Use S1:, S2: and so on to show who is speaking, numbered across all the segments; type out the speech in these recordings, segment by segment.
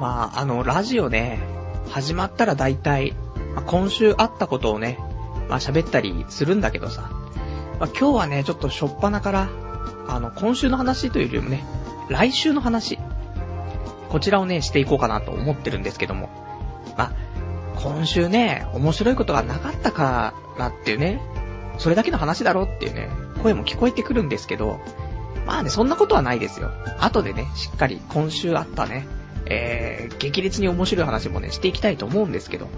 S1: まあ、あの、ラジオね、始まったら大体、まあ、今週あったことをね、まあ喋ったりするんだけどさ、まあ、今日はね、ちょっとしょっぱなから、あの、今週の話というよりもね、来週の話、こちらをね、していこうかなと思ってるんですけども、まあ、今週ね、面白いことがなかったからっていうね、それだけの話だろっていうね、声も聞こえてくるんですけど、まあね、そんなことはないですよ。後でね、しっかり今週あったね、えー、激烈に面白い話もね、していきたいと思うんですけど。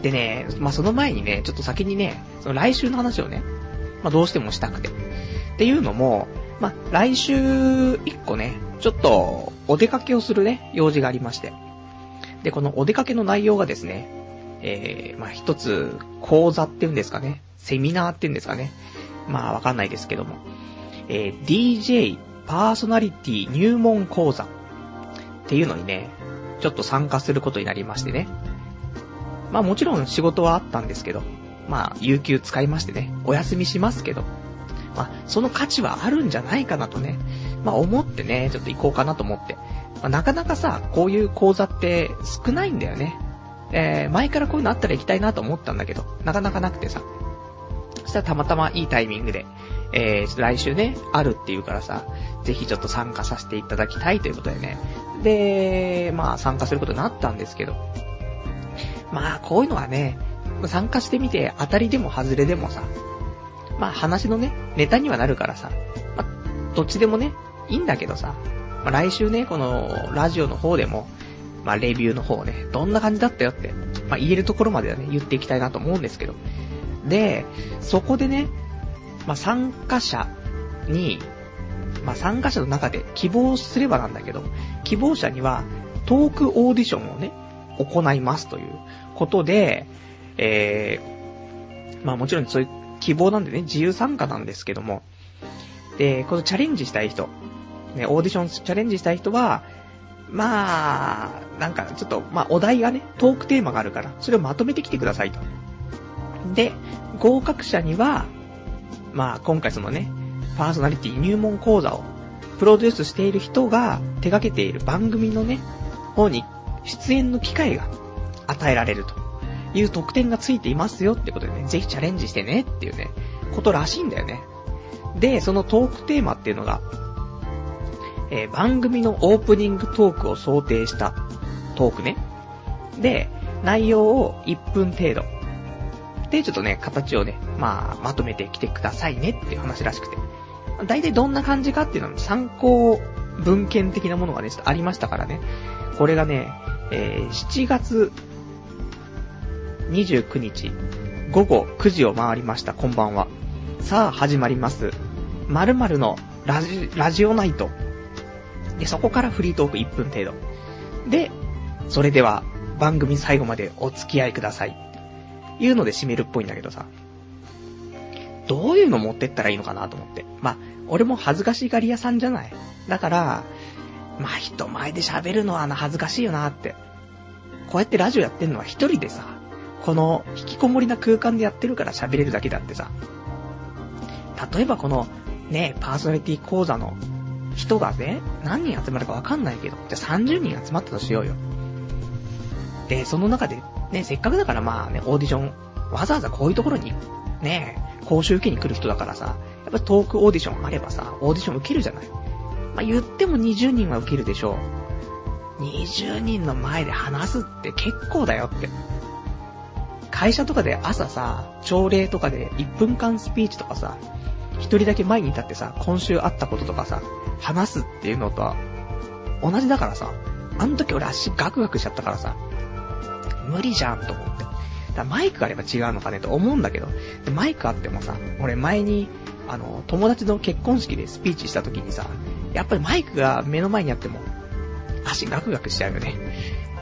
S1: でね、まあその前にね、ちょっと先にね、その来週の話をね、まあどうしてもしたくて。っていうのも、まあ来週一個ね、ちょっとお出かけをするね、用事がありまして。で、このお出かけの内容がですね、えー、まあ一つ、講座っていうんですかね、セミナーっていうんですかね。まあわかんないですけども。えー、DJ パーソナリティ入門講座っていうのにね、ちょっと参加することになりましてね。まあもちろん仕事はあったんですけど、まあ有給使いましてね、お休みしますけど、まあその価値はあるんじゃないかなとね、まあ思ってね、ちょっと行こうかなと思って。まあ、なかなかさ、こういう講座って少ないんだよね。えー、前からこういうのあったら行きたいなと思ったんだけど、なかなかなくてさ。そしたらたまたまいいタイミングで、えー、来週ね、あるっていうからさ、ぜひちょっと参加させていただきたいということでね。で、まあ参加することになったんですけど。まあこういうのはね、参加してみて当たりでも外れでもさ、まあ話のね、ネタにはなるからさ、まあどっちでもね、いいんだけどさ、まあ来週ね、このラジオの方でも、まあレビューの方ね、どんな感じだったよって、まあ言えるところまではね、言っていきたいなと思うんですけど。で、そこでね、まあ参加者に、まあ参加者の中で希望すればなんだけど、希望者にはトークオーディションをね、行いますということで、えー、まあもちろんそういう希望なんでね、自由参加なんですけども、で、このチャレンジしたい人、ね、オーディションチャレンジしたい人は、まあ、なんかちょっと、まあお題がね、トークテーマがあるから、それをまとめてきてくださいと。で、合格者には、まあ今回そのね、パーソナリティ入門講座をプロデュースしている人が手掛けている番組のね、方に出演の機会が与えられるという特典がついていますよってことでね、ぜひチャレンジしてねっていうね、ことらしいんだよね。で、そのトークテーマっていうのが、えー、番組のオープニングトークを想定したトークね。で、内容を1分程度。で、ちょっとね、形をね、まあ、まとめてきてくださいねっていう話らしくて。大体どんな感じかっていうのは参考文献的なものがね、ちょっとありましたからね。これがね、えー、7月29日、午後9時を回りました、こんばんは。さあ、始まります。〇〇のラジ、ラジオナイト。で、そこからフリートーク1分程度。で、それでは、番組最後までお付き合いください。いうので締めるっぽいんだけどさ。どういうの持ってったらいいのかなと思って。まあ、俺も恥ずかしがり屋さんじゃない。だから、まあ人前で喋るのはな恥ずかしいよなって。こうやってラジオやってんのは一人でさ、この引きこもりな空間でやってるから喋れるだけだってさ。例えばこの、ね、パーソナリティ講座の人がね、何人集まるかわかんないけど、じゃあ30人集まったとしようよ。で、その中で、ね、せっかくだからまあね、オーディション、わざわざこういうところに、ねえ、講習受けに来る人だからさ、やっぱトークオーディションあればさ、オーディション受けるじゃない。まあ、言っても20人は受けるでしょう。20人の前で話すって結構だよって。会社とかで朝さ、朝礼とかで1分間スピーチとかさ、一人だけ前に立ってさ、今週あったこととかさ、話すっていうのとは、同じだからさ、あの時俺足ガクガクしちゃったからさ、無理じゃんと思って。だマイクがあれば違うのかねと思うんだけど、でマイクあってもさ、俺前に、あの、友達の結婚式でスピーチした時にさ、やっぱりマイクが目の前にあっても、足ガクガクしちゃうよね。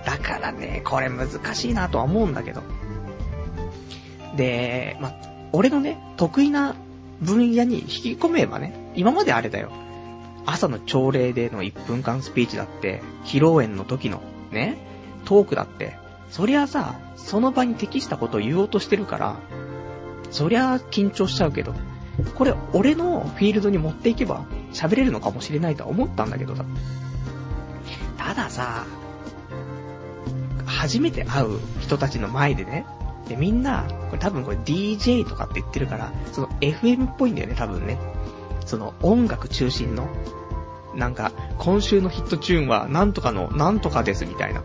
S1: だからね、これ難しいなとは思うんだけど。で、ま、俺のね、得意な分野に引き込めばね、今まであれだよ。朝の朝礼での1分間スピーチだって、披露宴の時のね、トークだって、そりゃさ、その場に適したことを言おうとしてるから、そりゃ緊張しちゃうけど、これ俺のフィールドに持っていけば喋れるのかもしれないとは思ったんだけどさ。たださ、初めて会う人たちの前でね、で、みんな、これ多分これ DJ とかって言ってるから、その FM っぽいんだよね、多分ね。その音楽中心の、なんか、今週のヒットチューンはなんとかのなんとかですみたいな。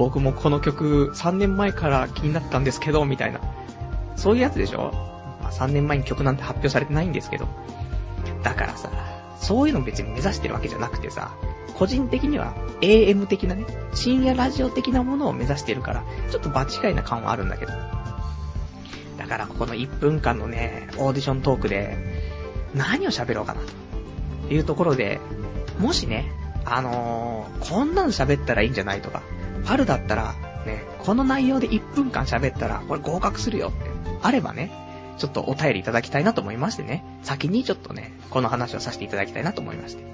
S1: 僕もこの曲3年前から気になったんですけど、みたいな。そういうやつでしょ、まあ、3年前に曲なんて発表されてないんですけど。だからさ、そういうの別に目指してるわけじゃなくてさ、個人的には AM 的なね、深夜ラジオ的なものを目指してるから、ちょっと場違いな感はあるんだけど。だからここの1分間のね、オーディショントークで、何を喋ろうかな、というところで、もしね、あのー、こんなの喋ったらいいんじゃないとか、パルだったら、ね、この内容で1分間喋ったら、これ合格するよって、あればね、ちょっとお便りいただきたいなと思いましてね、先にちょっとね、この話をさせていただきたいなと思いまして。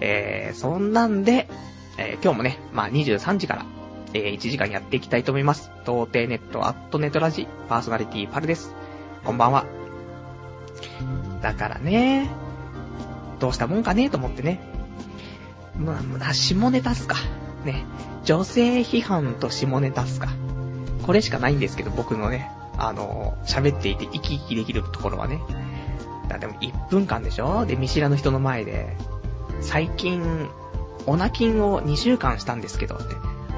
S1: えー、そんなんで、えー、今日もね、まあ、23時から、えー、1時間やっていきたいと思います。童貞ネットアットネットラジ、パーソナリティパルです。こんばんは。だからね、どうしたもんかねと思ってね。まあ、下ネタっすか。ね。女性批判と下ネタっすか？これしかないんですけど、僕のね、あの喋っていて生き生きできるところはね。だでも1分間でしょ？で、見知らぬ人の前で、最近、オナキンを2週間したんですけど、って。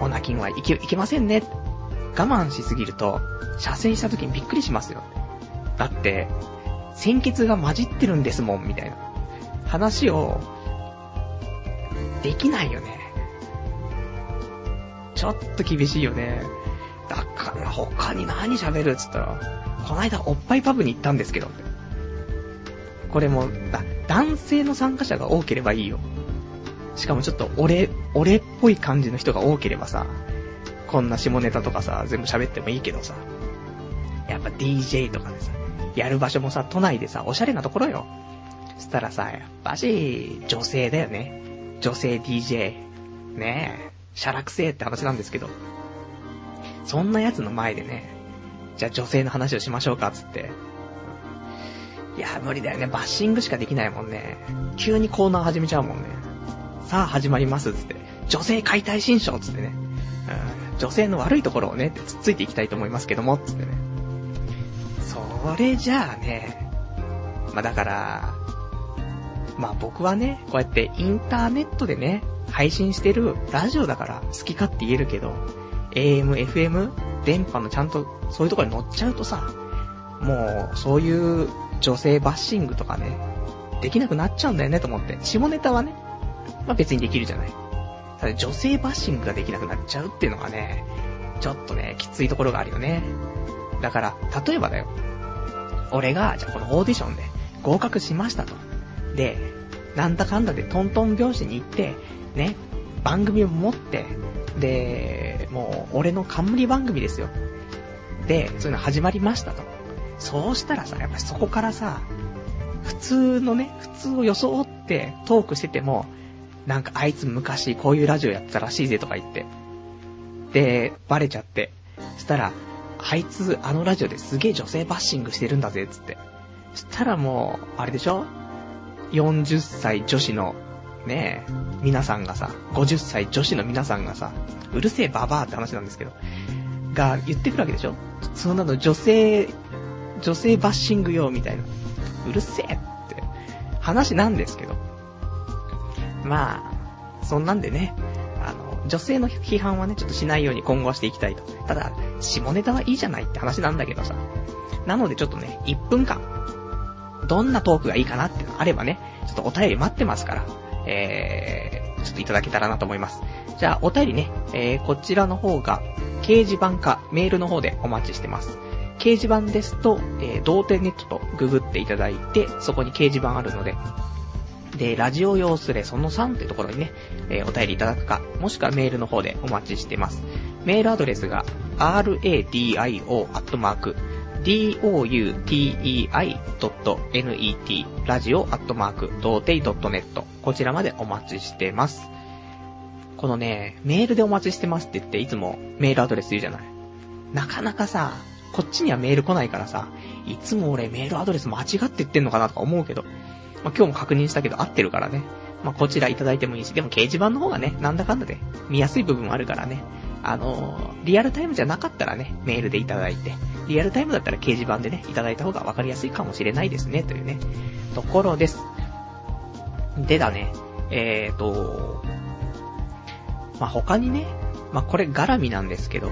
S1: オナキンはいけ、いけませんね。我慢しすぎると、射精した時にびっくりしますよ。だって、鮮血が混じってるんですもん、みたいな。話を、できないよね。ちょっと厳しいよね。だから他に何喋るっつったら、この間おっぱいパブに行ったんですけど、これも、だ、男性の参加者が多ければいいよ。しかもちょっと俺、俺っぽい感じの人が多ければさ、こんな下ネタとかさ、全部喋ってもいいけどさ、やっぱ DJ とかでさ、やる場所もさ、都内でさ、おしゃれなところよ。そしたらさ、やっぱし、女性だよね。女性 DJ。ねえ、シャラくせえって話なんですけど。そんな奴の前でね、じゃあ女性の話をしましょうか、つって。いや、無理だよね。バッシングしかできないもんね。急にコーナー始めちゃうもんね。さあ始まります、つって。女性解体新書つってね。うん、女性の悪いところをね、つっついていきたいと思いますけども、つってね。それじゃあね、まあだから、まあ僕はね、こうやってインターネットでね、配信してるラジオだから好き勝手言えるけど、AM、FM、電波のちゃんとそういうところに乗っちゃうとさ、もうそういう女性バッシングとかね、できなくなっちゃうんだよねと思って。下ネタはね、まあ別にできるじゃない。ただ女性バッシングができなくなっちゃうっていうのがね、ちょっとね、きついところがあるよね。だから、例えばだよ。俺が、じゃあこのオーディションで合格しましたと。で、なんだかんだでトントン拍子に行って、ね、番組を持って、で、もう、俺の冠番組ですよ。で、そういうの始まりましたと。そうしたらさ、やっぱりそこからさ、普通のね、普通を装ってトークしてても、なんかあいつ昔こういうラジオやってたらしいぜとか言って。で、バレちゃって。そしたら、あいつあのラジオですげえ女性バッシングしてるんだぜ、つって。そしたらもう、あれでしょ ?40 歳女子の、ねえ、皆さんがさ、50歳女子の皆さんがさ、うるせえババアって話なんですけど、が言ってくるわけでしょ？そんなの女性女性バッシングよ、みたいな。うるせえって話なんですけど。まあ、そんなんでね、あの、女性の批判はね、ちょっとしないように今後はしていきたいと。ただ、下ネタはいいじゃないって話なんだけどさ。なのでちょっとね、1分間、どんなトークがいいかなってのあればね、ちょっとお便り待ってますから、えー、ちょっといただけたらなと思います。じゃあ、お便りね、えー、こちらの方が、掲示板かメールの方でお待ちしてます。掲示板ですと、えー、童貞ネットとググっていただいて、そこに掲示板あるので、で、ラジオ用スレその3ってところにね、えー、お便りいただくか、もしくはメールの方でお待ちしてます。メールアドレスが radi を、doutei.net ラジオアットマーク、童貞 .net、こちらまでお待ちしてます。このね、メールでお待ちしてますって言って、いつもメールアドレス言うじゃない。なかなかさ、こっちにはメール来ないからさ、いつも俺メールアドレス間違って言ってんのかなとか思うけど、まあ、今日も確認したけど合ってるからね。まあ、こちらいただいてもいいし、でも掲示板の方がね、なんだかんだで見やすい部分もあるからね。あの、リアルタイムじゃなかったらね、メールでいただいて、リアルタイムだったら掲示板でね、いただいた方がわかりやすいかもしれないですね、というね、ところです。でだね、えーと、まあ、他にね、まあ、これ絡みなんですけど、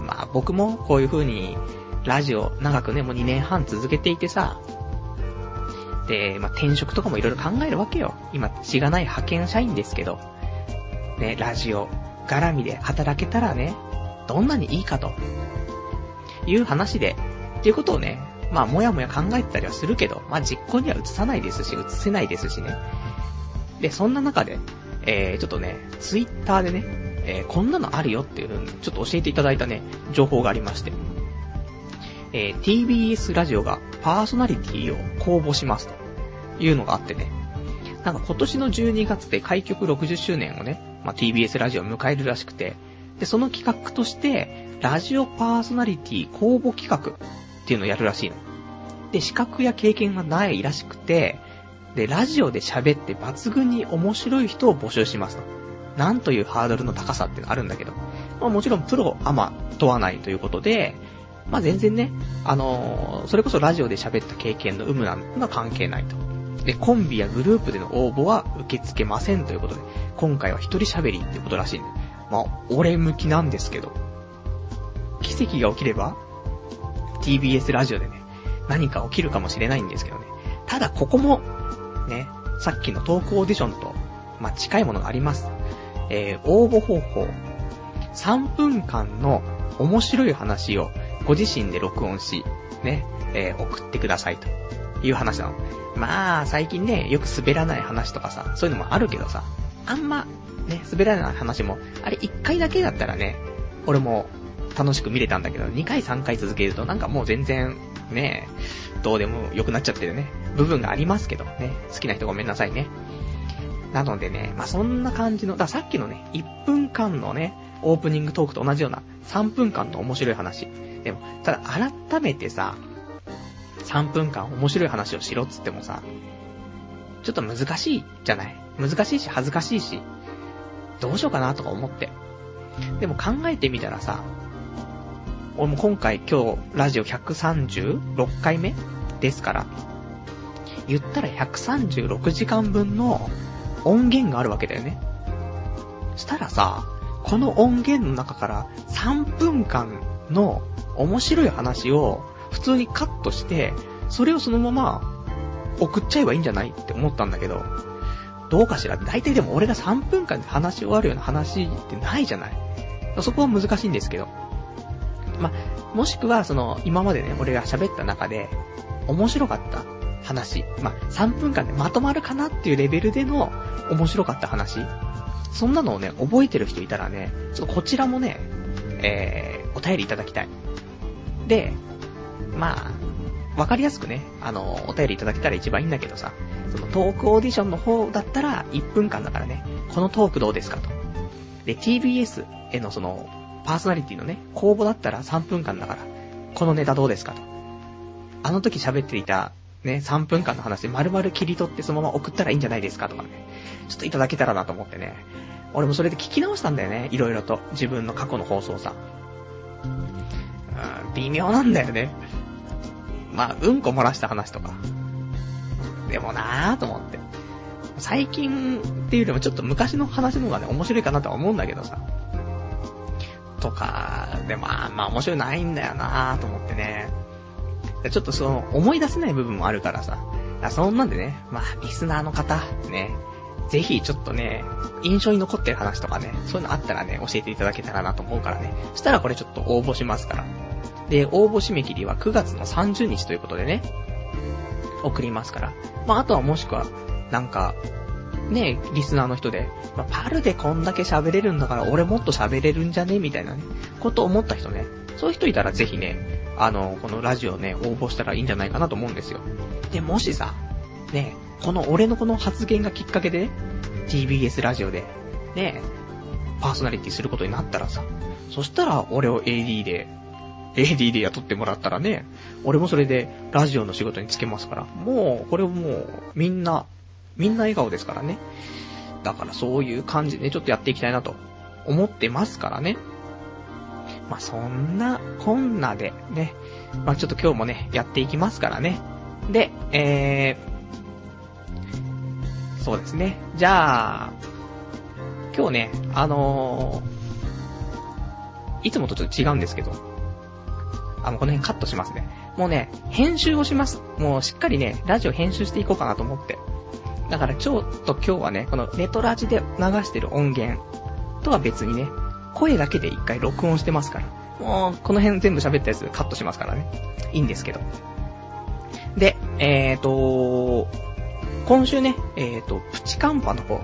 S1: まあ、僕もこういう風に、ラジオ長くね、もう2年半続けていてさ、で、まあ、転職とかもいろいろ考えるわけよ。今、しがない派遣社員ですけど、ね、ラジオ、絡みで働けたらね、どんなにいいかと、いう話で、っていうことをね、まあ、もやもや考えてたりはするけど、まあ、実行には移さないですし、移せないですしね。で、そんな中で、えー、ちょっとね、ツイッターでね、えー、こんなのあるよっていう風に、ちょっと教えていただいたね、情報がありまして、えー、TBS ラジオがパーソナリティを公募しますというのがあってね、なんか今年の12月で開局60周年をね、まあ、TBS ラジオを迎えるらしくて、で、その企画として、ラジオパーソナリティ公募企画っていうのをやるらしいの。で、資格や経験がないらしくて、で、ラジオで喋って抜群に面白い人を募集しますと。なんというハードルの高さってのがあるんだけど。まあもちろんプロ、アマ問わないということで、まあ全然ね、あのー、それこそラジオで喋った経験の有無なのが関係ないと。で、コンビやグループでの応募は受け付けませんということで、今回は一人喋りってことらしいんで。まあ、俺向きなんですけど。奇跡が起きれば、TBS ラジオでね、何か起きるかもしれないんですけどね。ただここも、ね、さっきのトークオーディションと、まあ、近いものがあります。えー、応募方法。3分間の面白い話をご自身で録音し、ね、えー、送ってくださいという話なの。まあ、最近ね、よく滑らない話とかさ、そういうのもあるけどさ、あんま、ね、滑らない話も、あれ1回だけだったらね、俺も楽しく見れたんだけど、2回3回続けるとなんかもう全然、ね、どうでも良くなっちゃってるね、部分がありますけどね、好きな人ごめんなさいね。なのでね、まあ、そんな感じの、ださっきのね、1分間のね、オープニングトークと同じような3分間の面白い話。でも、ただ改めてさ、3分間面白い話をしろっつってもさ、ちょっと難しいじゃない？難しいし恥ずかしいし、どうしようかなとか思って。でも考えてみたらさ、俺も今回今日ラジオ136回目ですから、言ったら136時間分の音源があるわけだよね。したらさ、この音源の中から3分間の面白い話を普通にカットして、それをそのまま送っちゃえばいいんじゃないって思ったんだけど、どうかしら大体でも俺が3分間で話し終わるような話ってないじゃないそこは難しいんですけど。ま、もしくはその、今までね、俺が喋った中で、面白かった話。ま3分間でまとまるかなっていうレベルでの面白かった話。そんなのをね、覚えてる人いたらね、ちょっとこちらもね、えー、お便りいただきたい。で、まあ、わかりやすくね、あの、お便りいただけたら一番いいんだけどさ、そのトークオーディションの方だったら1分間だからね、このトークどうですかと。で、TBS へのその、パーソナリティのね、公募だったら3分間だから、このネタどうですかと。あの時喋っていた、ね、3分間の話で丸々切り取ってそのまま送ったらいいんじゃないですかとかね。ちょっといただけたらなと思ってね。俺もそれで聞き直したんだよね、いろいろと。自分の過去の放送さ。うん、微妙なんだよね。まあ、うんこ漏らした話とか。でもなぁと思って。最近っていうよりもちょっと昔の話の方がね、面白いかなとは思うんだけどさ。とか、でもまあ、まあ面白いないんだよなぁと思ってね。ちょっとその、思い出せない部分もあるからさ。そんなんでね、まあ、リスナーの方、ね、ぜひちょっとね、印象に残ってる話とかね、そういうのあったらね、教えていただけたらなと思うからね。そしたらこれちょっと応募しますから。で、応募締め切りは9月の30日ということでね、送りますから。まあ、あとはもしくは、なんか、ね、リスナーの人で、まあ、パルでこんだけ喋れるんだから俺もっと喋れるんじゃね？みたいなね、こと思った人ね、そういう人いたらぜひね、あの、このラジオね、応募したらいいんじゃないかなと思うんですよ。で、もしさ、ね、この俺のこの発言がきっかけで、ね、TBS ラジオで、ね、パーソナリティすることになったらさ、そしたら俺を AD で、AD で雇ってもらったらね、俺もそれでラジオの仕事に就けますから、もう、これもう、みんな、みんな笑顔ですからね。だからそういう感じでちょっとやっていきたいなと思ってますからね。まあ、そんな、こんなでね、まあ、ちょっと今日もね、やっていきますからね。で、えー、そうですね。じゃあ、今日ね、あのー、いつもとちょっと違うんですけど、あの、この辺カットしますね。もうね、編集をします。もうしっかりね、ラジオ編集していこうかなと思って。だからちょっと今日はね、このネトラジで流してる音源とは別にね、声だけで一回録音してますから。もう、この辺全部喋ったやつカットしますからね。いいんですけど。で、えーと、今週ね、えーと、プチカンパの方、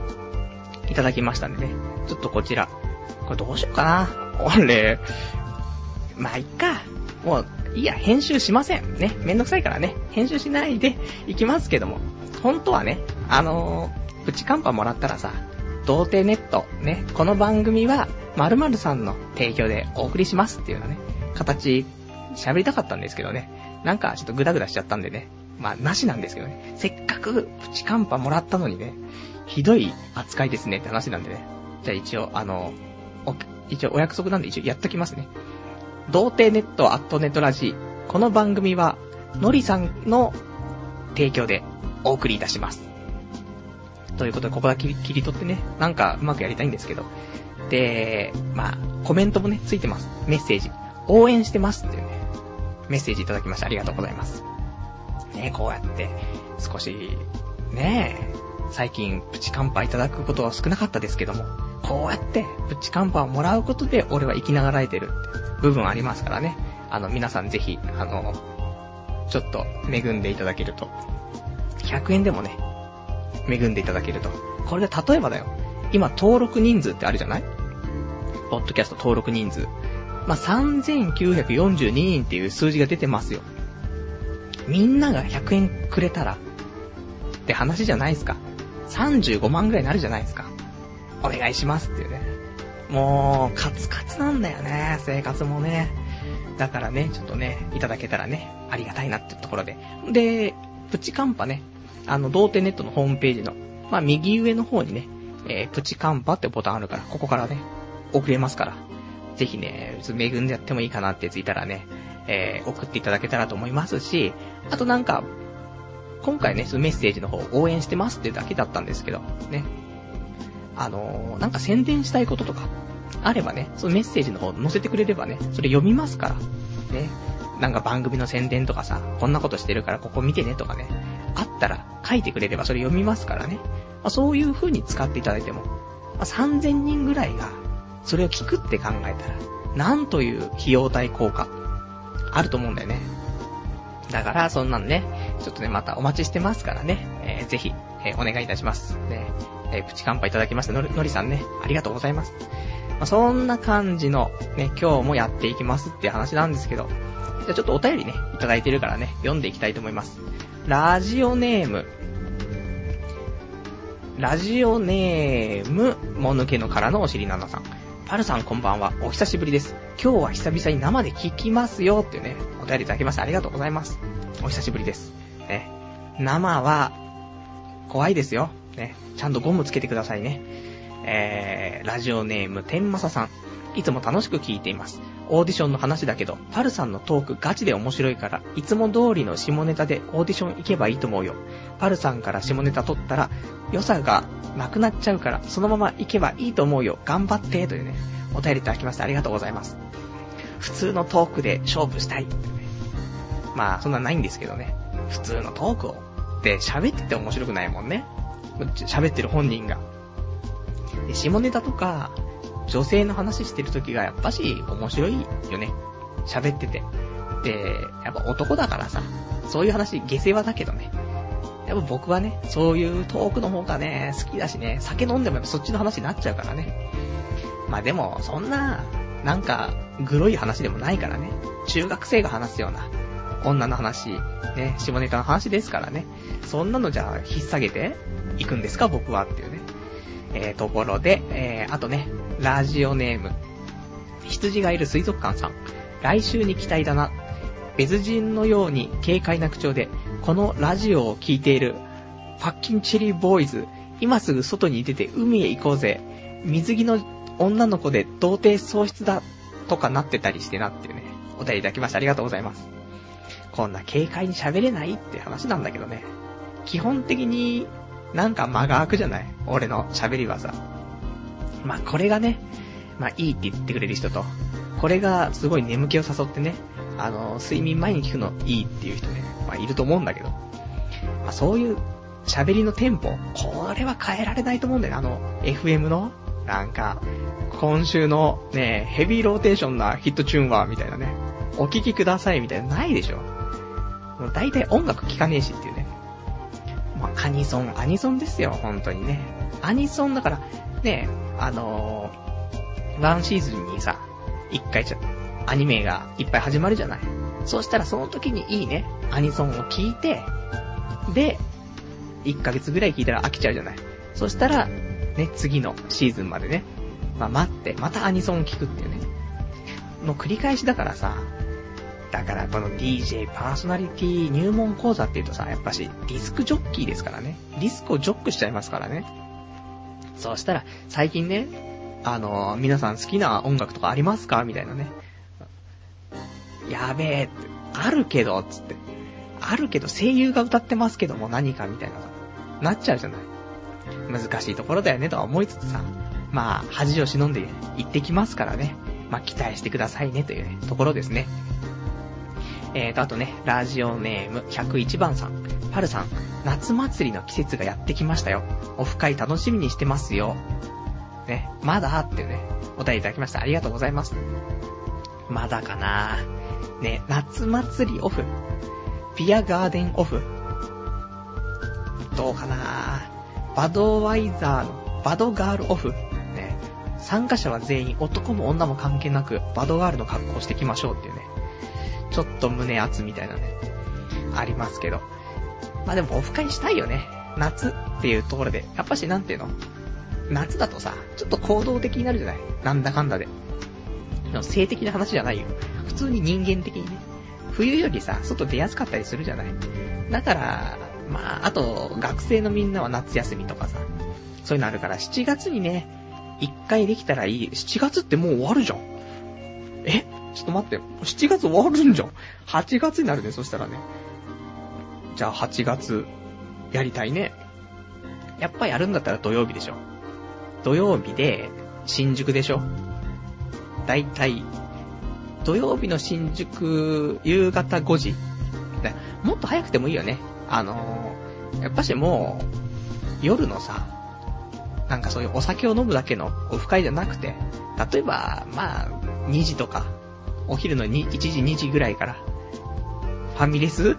S1: いただきましたんでね。ちょっとこちら。これどうしようかな。俺、まあ、いっか。もう、いや、編集しません。ね。めんどくさいからね。編集しないでいきますけども。本当はね、あのー、プチカンパもらったらさ、童貞ネット、ね、この番組は、〇〇さんの提供でお送りしますっていうようなね、形、喋りたかったんですけどね。なんかちょっとグダグダしちゃったんでね。まあ、なしなんですけどね。せっかくプチカンパもらったのにね、ひどい扱いですねって話なんでね。じゃあ一応、あの、一応お約束なんで一応やっときますね。童貞ネットアットネットラジこの番組は、のりさんの提供でお送りいたします。ということで、ここだけ切り取ってね、なんかうまくやりたいんですけど。で、まあ、コメントもね、ついてます。メッセージ。応援してますっていうね、メッセージいただきましてありがとうございます。ねこうやって、少し、ね、最近、プチカンパいただくことは少なかったですけども、こうやって、プチカンパをもらうことで、俺は生きながらえてる部分ありますからね。あの、皆さんぜひ、あの、ちょっと、恵んでいただけると。100円でもね、恵んでいただけると。これで例えばだよ。今、登録人数ってあるじゃない？ポッドキャスト登録人数。まあ、3942人っていう数字が出てますよ。みんなが100円くれたら、って話じゃないですか。35万ぐらいになるじゃないですか。お願いしますっていうね。もう、カツカツなんだよね、生活もね。だからね、ちょっとね、いただけたらね、ありがたいなってところで。で、プチカンパね、あの、童貞ネットのホームページの、まあ、右上の方にね、えー、プチカンパってボタンあるから、ここからね、送れますから。ぜひね、恵んでやってもいいかなってついたらね、えー、送っていただけたらと思いますし、あとなんか、今回ね、そのメッセージの方応援してますってだけだったんですけど、ね。あのー、なんか宣伝したいこととか、あればね、そのメッセージの方載せてくれればね、それ読みますから。ね。なんか番組の宣伝とかさ、こんなことしてるからここ見てねとかね、あったら書いてくれればそれ読みますからね。まあ、そういう風に使っていただいても、まあ、3000人ぐらいがそれを聞くって考えたら、なんという費用対効果、あると思うんだよね。だから、そんなんね、ちょっとね、またお待ちしてますからね、えー、ぜひ、えー、お願いいたします。ね、えー、プチ乾杯いただきましたのり、さんね、ありがとうございます。まあ、そんな感じの、ね、今日もやっていきますって話なんですけど、じゃあちょっとお便りね、いただいてるからね、読んでいきたいと思います。ラジオネーム、ラジオネーム、もぬけのからのおしりななさん。パルさんこんばんは。お久しぶりです。今日は久々に生で聞きますよっていうね、お便りいただきましてありがとうございます。お久しぶりです。ね。生は、怖いですよ。ね。ちゃんとゴムつけてくださいね。えー、ラジオネーム、天正さん。いつも楽しく聞いています。オーディションの話だけど、パルさんのトークガチで面白いから、いつも通りの下ネタでオーディション行けばいいと思うよ。パルさんから下ネタ取ったら、良さがなくなっちゃうから、そのまま行けばいいと思うよ。頑張って、というね、お便りいただきましてありがとうございます。普通のトークで勝負したい。まあ、そんなないんですけどね。普通のトークを。で、喋ってて面白くないもんね。喋ってる本人が。で、下ネタとか、女性の話してる時がやっぱし面白いよね。喋ってて。で、やっぱ男だからさ、そういう話、下世話だけどね。やっぱ僕はね、そういうトークの方がね、好きだしね、酒飲んでもやっぱそっちの話になっちゃうからね。まあでも、そんな、なんか、グロい話でもないからね。中学生が話すような、女の話、ね、下ネタの話ですからね。そんなのじゃあ、引っ提げて、行くんですか僕はっていうね。えー、ところで、えー、あとね、ラジオネーム。羊がいる水族館さん。来週に期待だな。別人のように軽快な口調で、このラジオを聴いている、ファッキンチェリーボーイズ、今すぐ外に出て海へ行こうぜ。水着の女の子で童貞喪失だ。とかなってたりしてなっていうね、お便りいただきましてありがとうございます。こんな軽快に喋れないって話なんだけどね。基本的になんか間が空くじゃない？俺の喋りはさ。まあこれがね、まあいいって言ってくれる人と、これがすごい眠気を誘ってね、あの、睡眠前に聞くのいいっていう人ね、まあいると思うんだけど、まあそういう喋りのテンポ、これは変えられないと思うんだよね。あの、FM の、なんか、今週のね、ヘビーローテーションなヒットチューンは、みたいなね、お聴きくださいみたいな、ないでしょ。もう大体音楽聴かねえしっていう。まあ、アニソン、アニソンですよ、本当にね。アニソンだから、ね、あのー、ワンシーズンにさ、一回ちょ、アニメがいっぱい始まるじゃない。そうしたらその時にいいね、アニソンを聴いて、で、1ヶ月ぐらい聴いたら飽きちゃうじゃない。そしたら、ね、次のシーズンまでね、まあ、待って、またアニソンを聴くっていうね。の繰り返しだからさ、だからこの DJ パーソナリティ入門講座って言うとさ、やっぱしディスクジョッキーですからね。ディスクをジョックしちゃいますからね。そうしたら、最近ね、あのー、皆さん好きな音楽とかありますか？みたいなね。やべえって、あるけど、つって。あるけど声優が歌ってますけども何かみたいなさ、なっちゃうじゃない。難しいところだよねとは思いつつさ、まあ、恥を忍んで行ってきますからね。まあ、期待してくださいねという、ところですね。えーと、あとね、ラジオネーム101番さん。パルさん、夏祭りの季節がやってきましたよ。オフ会楽しみにしてますよ。ね、まだってね、お便りいただきました。ありがとうございます。まだかなね、夏祭りオフ。ピアガーデンオフ。どうかなバドワイザーのバドガールオフ。ね。参加者は全員男も女も関係なくバドガールの格好をしてきましょうっていうね。ちょっと胸熱みたいなね。ありますけど。まあでもオフ会したいよね。夏っていうところで。やっぱしなんていうの？夏だとさ、ちょっと行動的になるじゃない？なんだかんだで。性的な話じゃないよ。普通に人間的にね。冬よりさ、外出やすかったりするじゃない？だから、まあ、あと、学生のみんなは夏休みとかさ、そういうのあるから、7月にね、一回できたらいい。7月ってもう終わるじゃん。え？ちょっと待って、7月終わるんじゃん。8月になるね、そしたらね。じゃあ8月、やりたいね。やっぱやるんだったら土曜日でしょ。土曜日で、新宿でしょ。だいたい、土曜日の新宿、夕方5時。もっと早くてもいいよね。あのー、やっぱしもう、夜のさ、なんかそういうお酒を飲むだけのオフ会じゃなくて、例えば、まあ、2時とか、お昼の1時2時ぐらいから、ファミレス？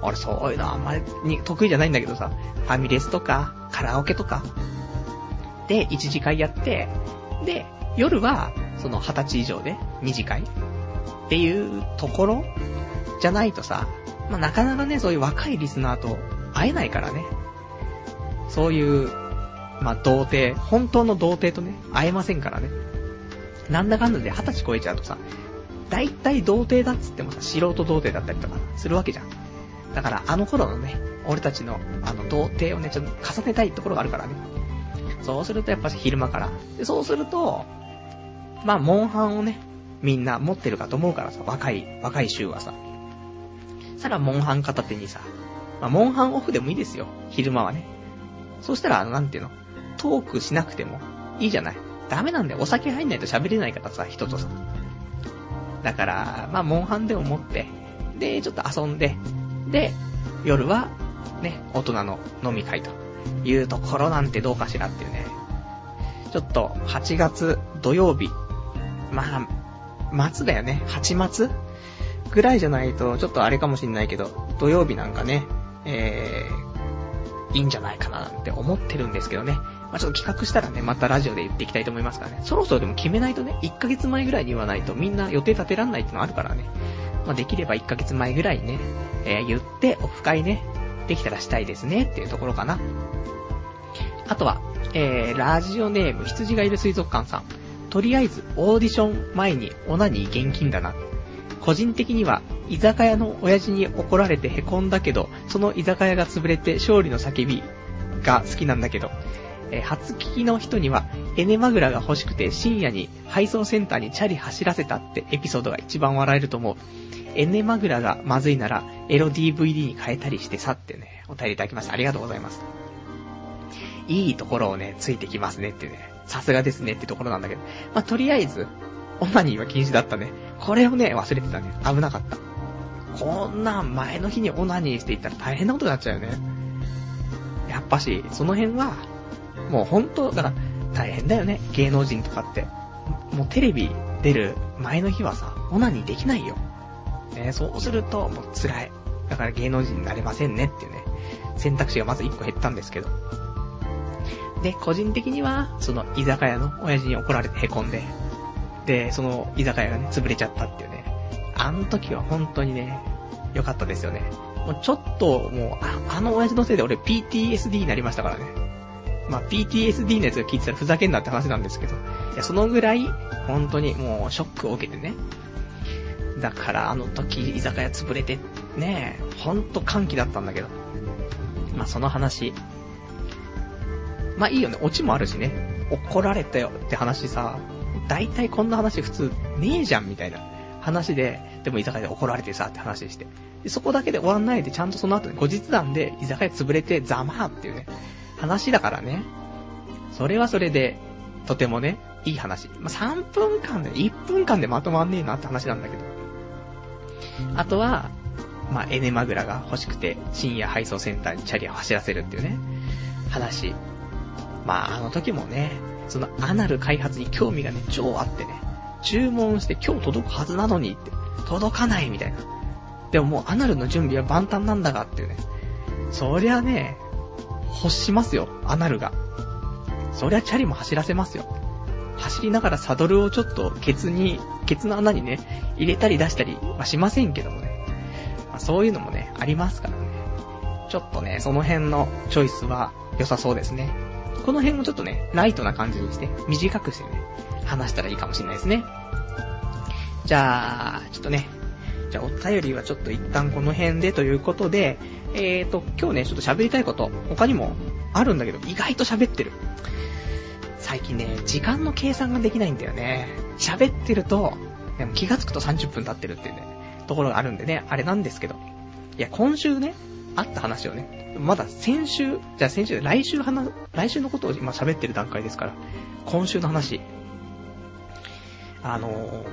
S1: 俺そういうのあんまりに得意じゃないんだけどさ、ファミレスとか、カラオケとか、で、1次会やって、で、夜は、その20歳以上で2次会。っていうところじゃないとさ、まあ、なかなかね、そういう若いリスナーと会えないからね。そういう、まあ、童貞、本当の童貞とね、会えませんからね。なんだかんだで20歳超えちゃうとさ、大体童貞だっつってもさ、素人童貞だったりとかするわけじゃん。だから、あの頃のね、俺たちの、あの、童貞をね、ちょっと重ねたいところがあるからね。そうするとやっぱ昼間から。で、そうすると、まあ、モンハンをね、みんな持ってるかと思うからさ、若い、若い衆はさ。さら、モンハン片手にさ、まあ、モンハンオフでもいいですよ。昼間はね。そしたら、あの、なんていうの、トークしなくてもいいじゃない。ダメなんだよ。お酒入んないと喋れないからさ、人とさ。だから、まあ、モンハンでも持って、で、ちょっと遊んで、で、夜は、ね、大人の飲み会というところなんてどうかしらっていうね。ちょっと、8月土曜日、まあ、末だよね。8末ぐらいじゃないと、ちょっとあれかもしんないけど、土曜日なんかね、えー、いいんじゃないかななんて思ってるんですけどね。まあ、ちょっと企画したらね、またラジオで言っていきたいと思いますからね。そろそろでも決めないとね、1ヶ月前ぐらいに言わないとみんな予定立てらんないってのあるからね。まあ、できれば1ヶ月前ぐらいにね、えー、言って、オフ会ね、できたらしたいですねっていうところかな。あとは、えー、ラジオネーム、羊がいる水族館さん。とりあえず、オーディション前にオナニー現金だな。個人的には、居酒屋の親父に怒られて凹んだけど、その居酒屋が潰れて勝利の叫びが好きなんだけど、え、初聞きの人には、エネマグラが欲しくて深夜に配送センターにチャリ走らせたってエピソードが一番笑えると思う。エネマグラがまずいなら、エロ DVD に変えたりしてさってね、お便りいただきました。ありがとうございます。いいところをね、ついてきますねってね、さすがですねってところなんだけど。まあ、とりあえず、オナニーは禁止だったね。これをね、忘れてたね。危なかった。こんなん前の日にオナニーしていったら大変なことになっちゃうよね。やっぱし、その辺は、もう本当、だから、大変だよね。芸能人とかって。もうテレビ出る前の日はさ、オナニーできないよ。ね、そうすると、もう辛い。だから芸能人になれませんねっていうね、選択肢がまず1個減ったんですけど。で、個人的には、その居酒屋の親父に怒られて凹んで、で、その居酒屋がね、潰れちゃったっていうね。あの時は本当にね、良かったですよね。もうちょっと、もう、ああの親父のせいで俺 PTSD になりましたからね。まあ、PTSD のやつが聞いてたらふざけんなって話なんですけど。いや、そのぐらい、本当にもうショックを受けてね。だからあの時居酒屋潰れて、ねえほんと歓喜だったんだけど。まあ、その話。まあいいよね、オチもあるしね。怒られたよって話さ、大体こんな話普通ねえじゃんみたいな話で、でも居酒屋で怒られてさって話して。でそこだけで終わんないで、ちゃんとその後に後日談で居酒屋潰れてざまーっていうね、話だからね。それはそれで、とてもね、いい話。まあ、3分間で、1分間でまとまんねえなって話なんだけど。あとは、まあ、エネマグラが欲しくて、深夜配送センターにチャリを走らせるっていうね、話。まあ、あの時もね、そのアナル開発に興味がね、超あってね、注文して今日届くはずなのにって、届かないみたいな。でももうアナルの準備は万端なんだがっていうね。そりゃね、欲しますよ、アナルが。そりゃチャリも走らせますよ。走りながらサドルをちょっとケツに、ケツの穴にね、入れたり出したりはしませんけどもね。まあ、そういうのもね、ありますからね。ちょっとね、その辺のチョイスは良さそうですね。この辺もちょっとね、ライトな感じにして、短くしてね、話したらいいかもしれないですね。じゃあ、ちょっとね、じゃあお便りはちょっと一旦この辺でということで、えーと、今日ね、ちょっと喋りたいこと、他にもあるんだけど、意外と喋ってる。最近ね、時間の計算ができないんだよね。喋ってると、でも気がつくと30分経ってるっていうね、ところがあるんでね、あれなんですけど。いや、今週ね、あった話をね、まだ先週、じゃあ先週、来週話、来週のことを今喋ってる段階ですから、今週の話。あの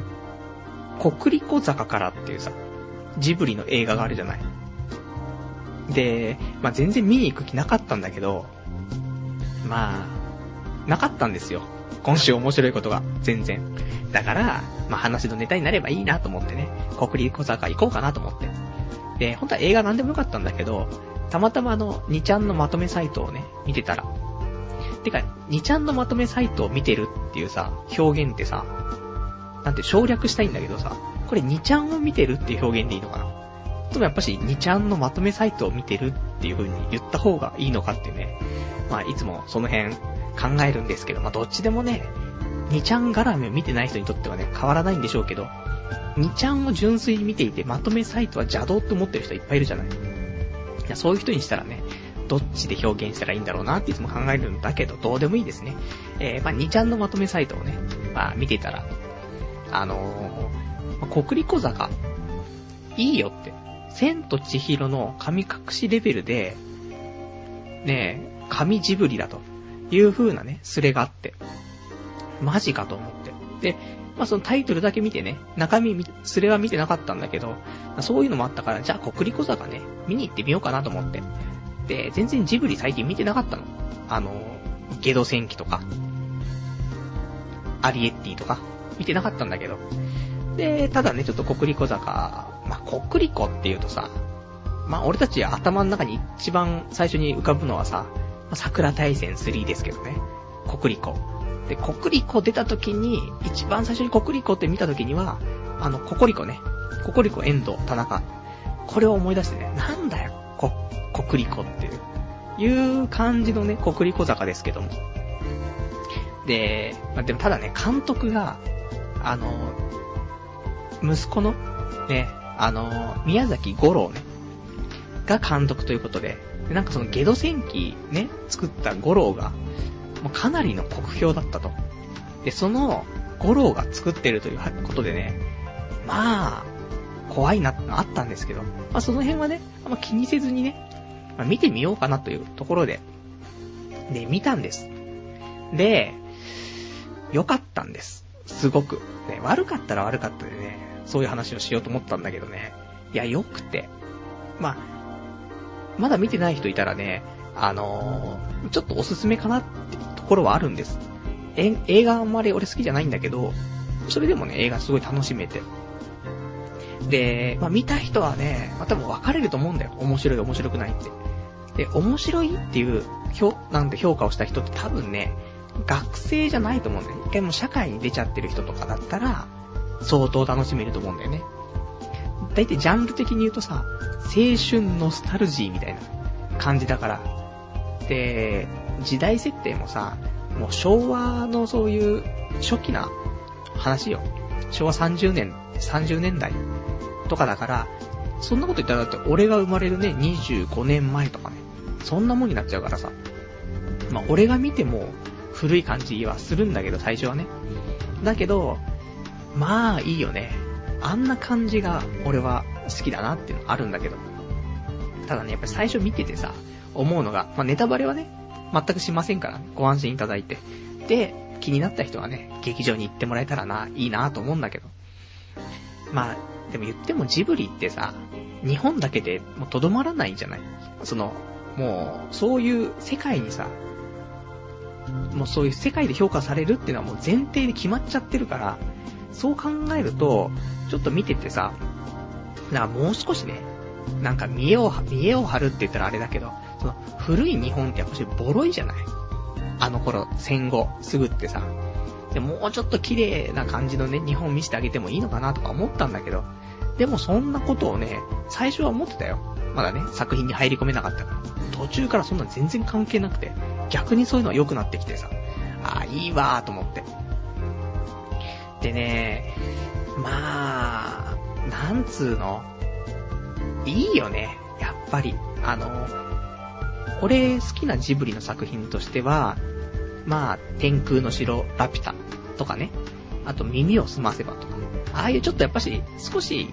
S1: ー、国立小坂からっていうさ、ジブリの映画があるじゃない。で、まあ、全然見に行く気なかったんだけど、まあ、なかったんですよ。今週面白いことが、全然。だから、まあ、話のネタになればいいなと思ってね、国立小坂行こうかなと思って。で、本当は映画なんでもよかったんだけど、たまたまあの、2ちゃんのまとめサイトをね、見てたら。てか、2ちゃんのまとめサイトを見てるっていうさ、表現ってさ、なんて省略したいんだけどさ、これ2ちゃんを見てるっていう表現でいいのかなでもやっぱし2ちゃんのまとめサイトを見てるっていう風に言った方がいいのかってね。まあいつもその辺考えるんですけど、まあどっちでもね、2ちゃん絡みを見てない人にとってはね、変わらないんでしょうけど、2ちゃんを純粋に見ていてまとめサイトは邪道って思ってる人いっぱいいるじゃない。いや、そういう人にしたらね、どっちで表現したらいいんだろうなっていつも考えるんだけど、どうでもいいですね。えー、まあ2ちゃんのまとめサイトをね、まあ見ていたら、あのー、国立小坂、いいよって。千と千尋の神隠しレベルで、ねえ、神ジブリだという風なね、スレがあって、マジかと思って。で、まあそのタイトルだけ見てね、中身、スレは見てなかったんだけど、そういうのもあったから、じゃあ国立小坂ね、見に行ってみようかなと思って。で、全然ジブリ最近見てなかったの。あの、ゲド戦記とか、アリエッティとか、見てなかったんだけど。で、ただね、ちょっと国立小坂、まあ、国立小って言うとさ、まあ、俺たち頭の中に一番最初に浮かぶのはさま、桜大戦3ですけどね。国立小。で、国立小出た時に、一番最初に国立小って見た時には、あの、ココリコね。ココリコ遠藤、田中。これを思い出してね、なんだよ、こ、国立小っていう。いう感じのね、国立小坂ですけども。で、まあ、でもただね、監督が、あの、息子の、ね、あの、宮崎五郎ね、が監督ということで、でなんかそのゲド戦記ね、作った五郎が、もうかなりの酷評だったと。で、その、五郎が作ってるということでね、まあ、怖いなってのあったんですけど、まあその辺はね、あんま気にせずにね、まあ、見てみようかなというところで、で、見たんです。で、良かったんです。すごく。ね、悪かったら悪かったでね、そういう話をしようと思ったんだけどね。いや、良くて。まあ、まだ見てない人いたらね、あのー、ちょっとおすすめかなってところはあるんです。え、映画あんまり俺好きじゃないんだけど、それでもね、映画すごい楽しめて。で、まあ見た人はね、まあ多分分かれると思うんだよ。面白い面白くないって。で、面白いっていう、評、なんて評価をした人って多分ね、学生じゃないと思うんだよ。一回もう社会に出ちゃってる人とかだったら、相当楽しめると思うんだよね。だいたいジャンル的に言うとさ、青春ノスタルジーみたいな感じだから。で、時代設定もさ、もう昭和のそういう初期な話よ。昭和30年、30年代とかだから、そんなこと言ったらだって俺が生まれるね、25年前とかね、そんなもんになっちゃうからさ。まあ俺が見ても古い感じはするんだけど、最初はね。だけど、まあいいよね。あんな感じが俺は好きだなっていうのあるんだけど。ただね、やっぱり最初見ててさ、思うのが、まあネタバレはね、全くしませんから、ご安心いただいて。で、気になった人はね、劇場に行ってもらえたらな、いいなと思うんだけど。まあ、でも言ってもジブリってさ、日本だけでもうとどまらないんじゃないその、もう、そういう世界にさ、もうそういう世界で評価されるっていうのはもう前提で決まっちゃってるから、そう考えると、ちょっと見ててさ、なんかもう少しね、なんか見栄を、見栄を張るって言ったらあれだけど、その古い日本ってやっぱしボロいじゃない？あの頃、戦後、すぐってさ。で、もうちょっと綺麗な感じのね、日本見せてあげてもいいのかなとか思ったんだけど、でもそんなことをね、最初は思ってたよ。まだね、作品に入り込めなかったから。途中からそんな全然関係なくて、逆にそういうのは良くなってきてさ、ああ、いいわーと思って。でね、まあ、なんつうの、いいよね、やっぱり。あの、俺好きなジブリの作品としては、まあ、天空の城ラピュタとかね、あと耳を澄ませばとか、ああいうちょっとやっぱし、少し、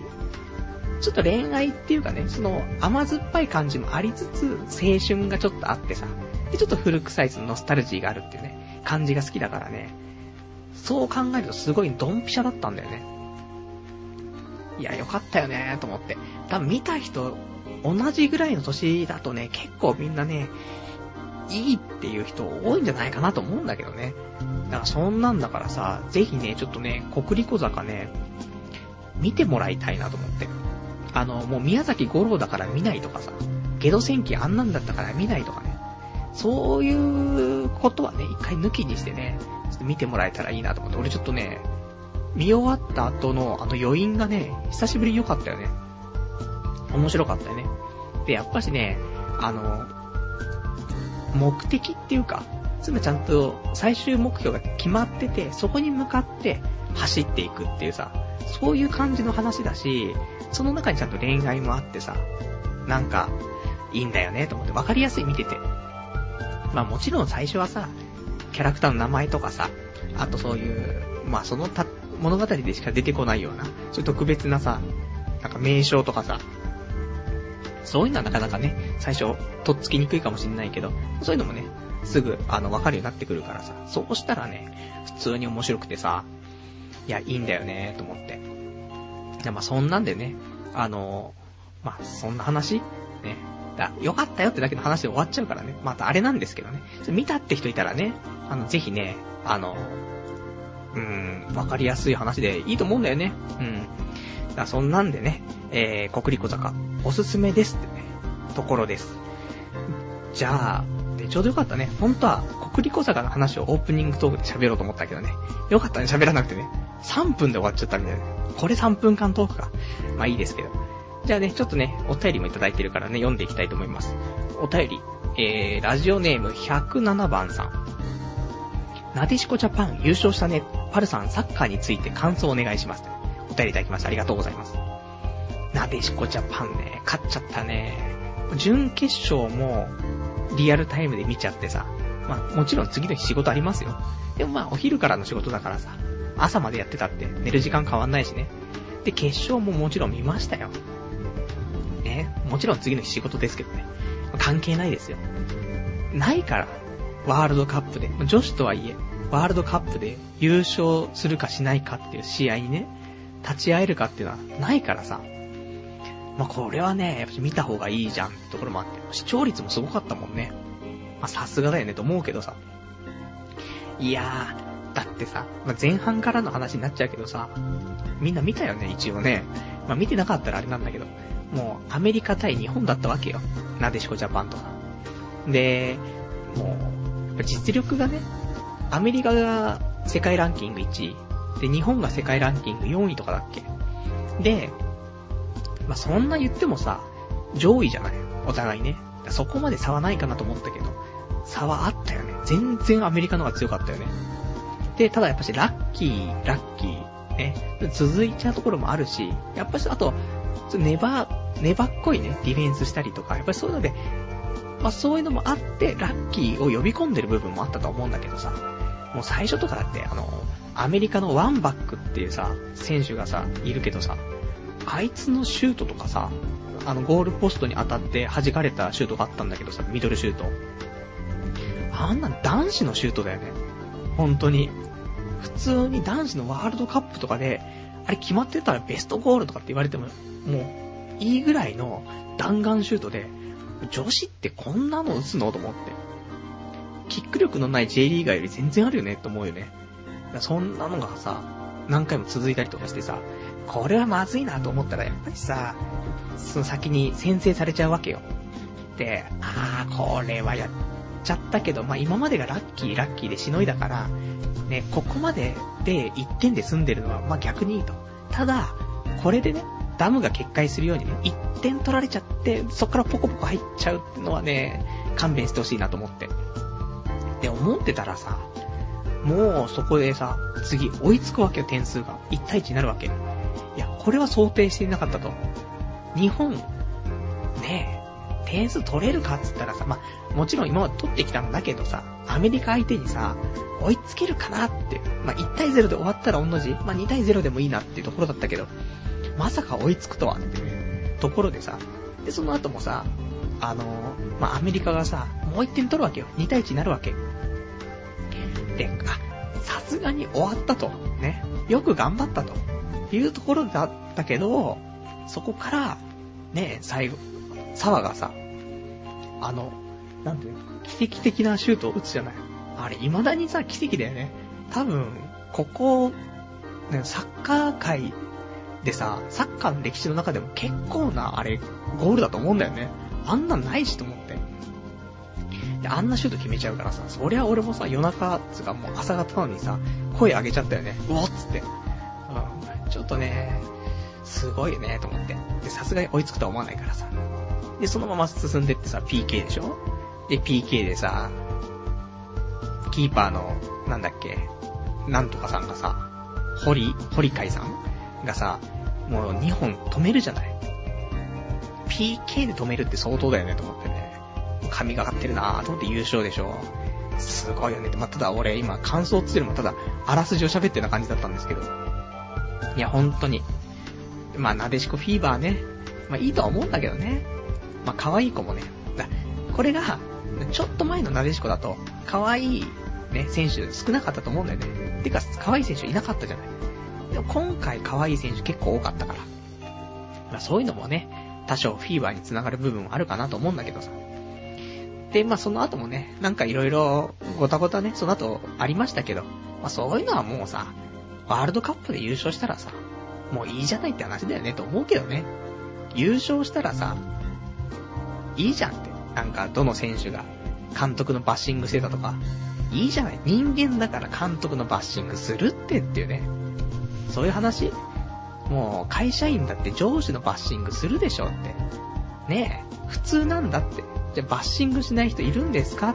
S1: ちょっと恋愛っていうかね、その甘酸っぱい感じもありつつ、青春がちょっとあってさ、で、ちょっと古臭いそのノスタルジーがあるっていうね、感じが好きだからね、そう考えるとすごいドンピシャだったんだよね。いや、よかったよねと思って。多分見た人、同じぐらいの年だとね、結構みんなね、いいっていう人多いんじゃないかなと思うんだけどね。だからそんなんだからさ、ぜひね、ちょっとね、国立小坂ね、見てもらいたいなと思って。あの、もう宮崎五郎だから見ないとかさ、ゲド戦記あんなんだったから見ないとかね。そういうことはね、一回抜きにしてね、ちょっと見てもらえたらいいなと思って。俺ちょっとね、見終わった後のあの余韻がね、久しぶりに良かったよね。面白かったよね。で、やっぱしね、あの、目的っていうか、つまりちゃんと最終目標が決まってて、そこに向かって走っていくっていうさ、そういう感じの話だし、その中にちゃんと恋愛もあってさ、なんか、いいんだよね、と思って分かりやすい見てて。まあもちろん最初はさ、キャラクターの名前とかさ、あとそういう、まあそのた、物語でしか出てこないような、そういう特別なさ、なんか名称とかさ、そういうのはなかなかね、最初、とっつきにくいかもしんないけど、そういうのもね、すぐ、あの、わかるようになってくるからさ、そうしたらね、普通に面白くてさ、いや、いいんだよね、と思って。いや、まあ、そんなんでね、あの、まあ、そんな話ね。だ、よかったよってだけの話で終わっちゃうからね。またあれなんですけどね。見たって人いたらね、あの、ぜひね、あの、うーん、わかりやすい話でいいと思うんだよね。うん。だそんなんでね、えー、国立坂、おすすめですってね、ところです。じゃあ、で、ちょうどよかったね。本当は、国立小坂の話をオープニングトークで喋ろうと思ったけどね。よかったね、喋らなくてね。3分で終わっちゃったみたいな。これ3分間トークか。まあいいですけど。じゃあね、ちょっとね、お便りもいただいてるからね、読んでいきたいと思います。お便り、えー、ラジオネーム107番さん。なでしこジャパン優勝したね。パルさん、サッカーについて感想をお願いします。お便りいただきました。ありがとうございます。なでしこジャパンね、勝っちゃったね。準決勝も、リアルタイムで見ちゃってさ、まあ、もちろん次の日仕事ありますよ。でもまあ、お昼からの仕事だからさ、朝までやってたって寝る時間変わんないしね。で、決勝ももちろん見ましたよ。もちろん次の日仕事ですけどね。関係ないですよ。ないから、ワールドカップで、女子とはいえ、ワールドカップで優勝するかしないかっていう試合にね、立ち会えるかっていうのはないからさ。まあ、これはね、やっぱ見た方がいいじゃんってところもあって、視聴率もすごかったもんね。まあ、さすがだよねと思うけどさ。いやー、だってさ、まあ、前半からの話になっちゃうけどさ、みんな見たよね、一応ね。まあ、見てなかったらあれなんだけど、もうアメリカ対日本だったわけよ。なでしこジャパンとか。で、もう、実力がね、アメリカが世界ランキング1位、で、日本が世界ランキング4位とかだっけで、まあ、そんな言ってもさ、上位じゃない。お互いね。そこまで差はないかなと思ったけど、差はあったよね。全然アメリカの方が強かったよね。で、ただやっぱしラッキー、ラッキー、ね、続いちゃうところもあるし、やっぱし、あと、粘、粘っこいね、ディフェンスしたりとか、やっぱりそういうので、まあそういうのもあって、ラッキーを呼び込んでる部分もあったと思うんだけどさ、もう最初とかだって、あの、アメリカのワンバックっていうさ、選手がさ、いるけどさ、あいつのシュートとかさ、あの、ゴールポストに当たって弾かれたシュートがあったんだけどさ、ミドルシュート。あんな男子のシュートだよね。本当に。普通に男子のワールドカップとかで、あれ決まってたらベストゴールとかって言われても、もう、いいぐらいの弾丸シュートで、女子ってこんなの打つの？と思って。キック力のない J リーガーより全然あるよねって思うよね。そんなのがさ、何回も続いたりとかしてさ、これはまずいなと思ったら、やっぱりさ、その先に先制されちゃうわけよ。で、あー、これはやっちゃったけど、まあ、今までがラッキーラッキーでしのいだから、ね、ここまでで1点で済んでるのは、まあ、逆にいいと。ただ、これでね、ダムが決壊するようにね、1点取られちゃって、そっからポコポコ入っちゃうってのはね、勘弁してほしいなと思って。で、思ってたらさ、もうそこでさ、次追いつくわけよ、点数が。1対1になるわけ。いや、これは想定していなかったと。日本、ねえ、点数取れるかっつったらさ、まあ、もちろん今まで取ってきたんだけどさ、アメリカ相手にさ、追いつけるかなって。まあ、1対0で終わったら同じ。まあ、2対0でもいいなっていうところだったけど、まさか追いつくとはっていうところでさ、で、その後もさ、あのー、まあ、アメリカがさ、もう1点取るわけよ。2対1になるわけ。で、あ、さすがに終わったと。ね。よく頑張ったと。いうところだったけど、そこから、ね、最後、沢がさ、あの、なんていうの、奇跡的なシュートを打つじゃない。あれ、未だにさ、奇跡だよね。多分、ここ、ね、サッカー界でさ、サッカーの歴史の中でも結構な、あれ、ゴールだと思うんだよね。あんなんないしと思って。で、あんなシュート決めちゃうからさ、そりゃ俺もさ、夜中、つかもう朝方なのにさ、声上げちゃったよね。うおっつって。うん。ちょっとね、すごいね、と思って。で、さすがに追いつくとは思わないからさ。で、そのまま進んでってさ、PK でしょ？で、PK でさ、キーパーの、なんだっけ、なんとかさんがさ、堀、堀海さんがさ、もう2本止めるじゃない。PK で止めるって相当だよねと思ってね。髪がかってるなぁと思って優勝でしょ。すごいよね。まあ、ただ俺今感想つってるもただ、あらすじを喋ってるな感じだったんですけど。いや、本当に。まあ、なでしこフィーバーね。まあ、いいとは思うんだけどね。まあ、可愛い子もね。だこれが、ちょっと前のなでしこだと、可愛いね、選手少なかったと思うんだよね。てか、可愛い選手いなかったじゃない。でも今回可愛い選手結構多かったから。まあ、そういうのもね、多少フィーバーにつながる部分あるかなと思うんだけどさ。で、まあその後もね、なんか色々ごたごたね、その後ありましたけど、まあそういうのはもうさ、ワールドカップで優勝したらさ、もういいじゃないって話だよねと思うけどね。優勝したらさ、いいじゃんって。なんかどの選手が監督のバッシングしてたとか、いいじゃない。人間だから監督のバッシングするってっていうね。そういう話もう会社員だって上司のバッシングするでしょって。ねえ、普通なんだって。じゃあバッシングしない人いるんですか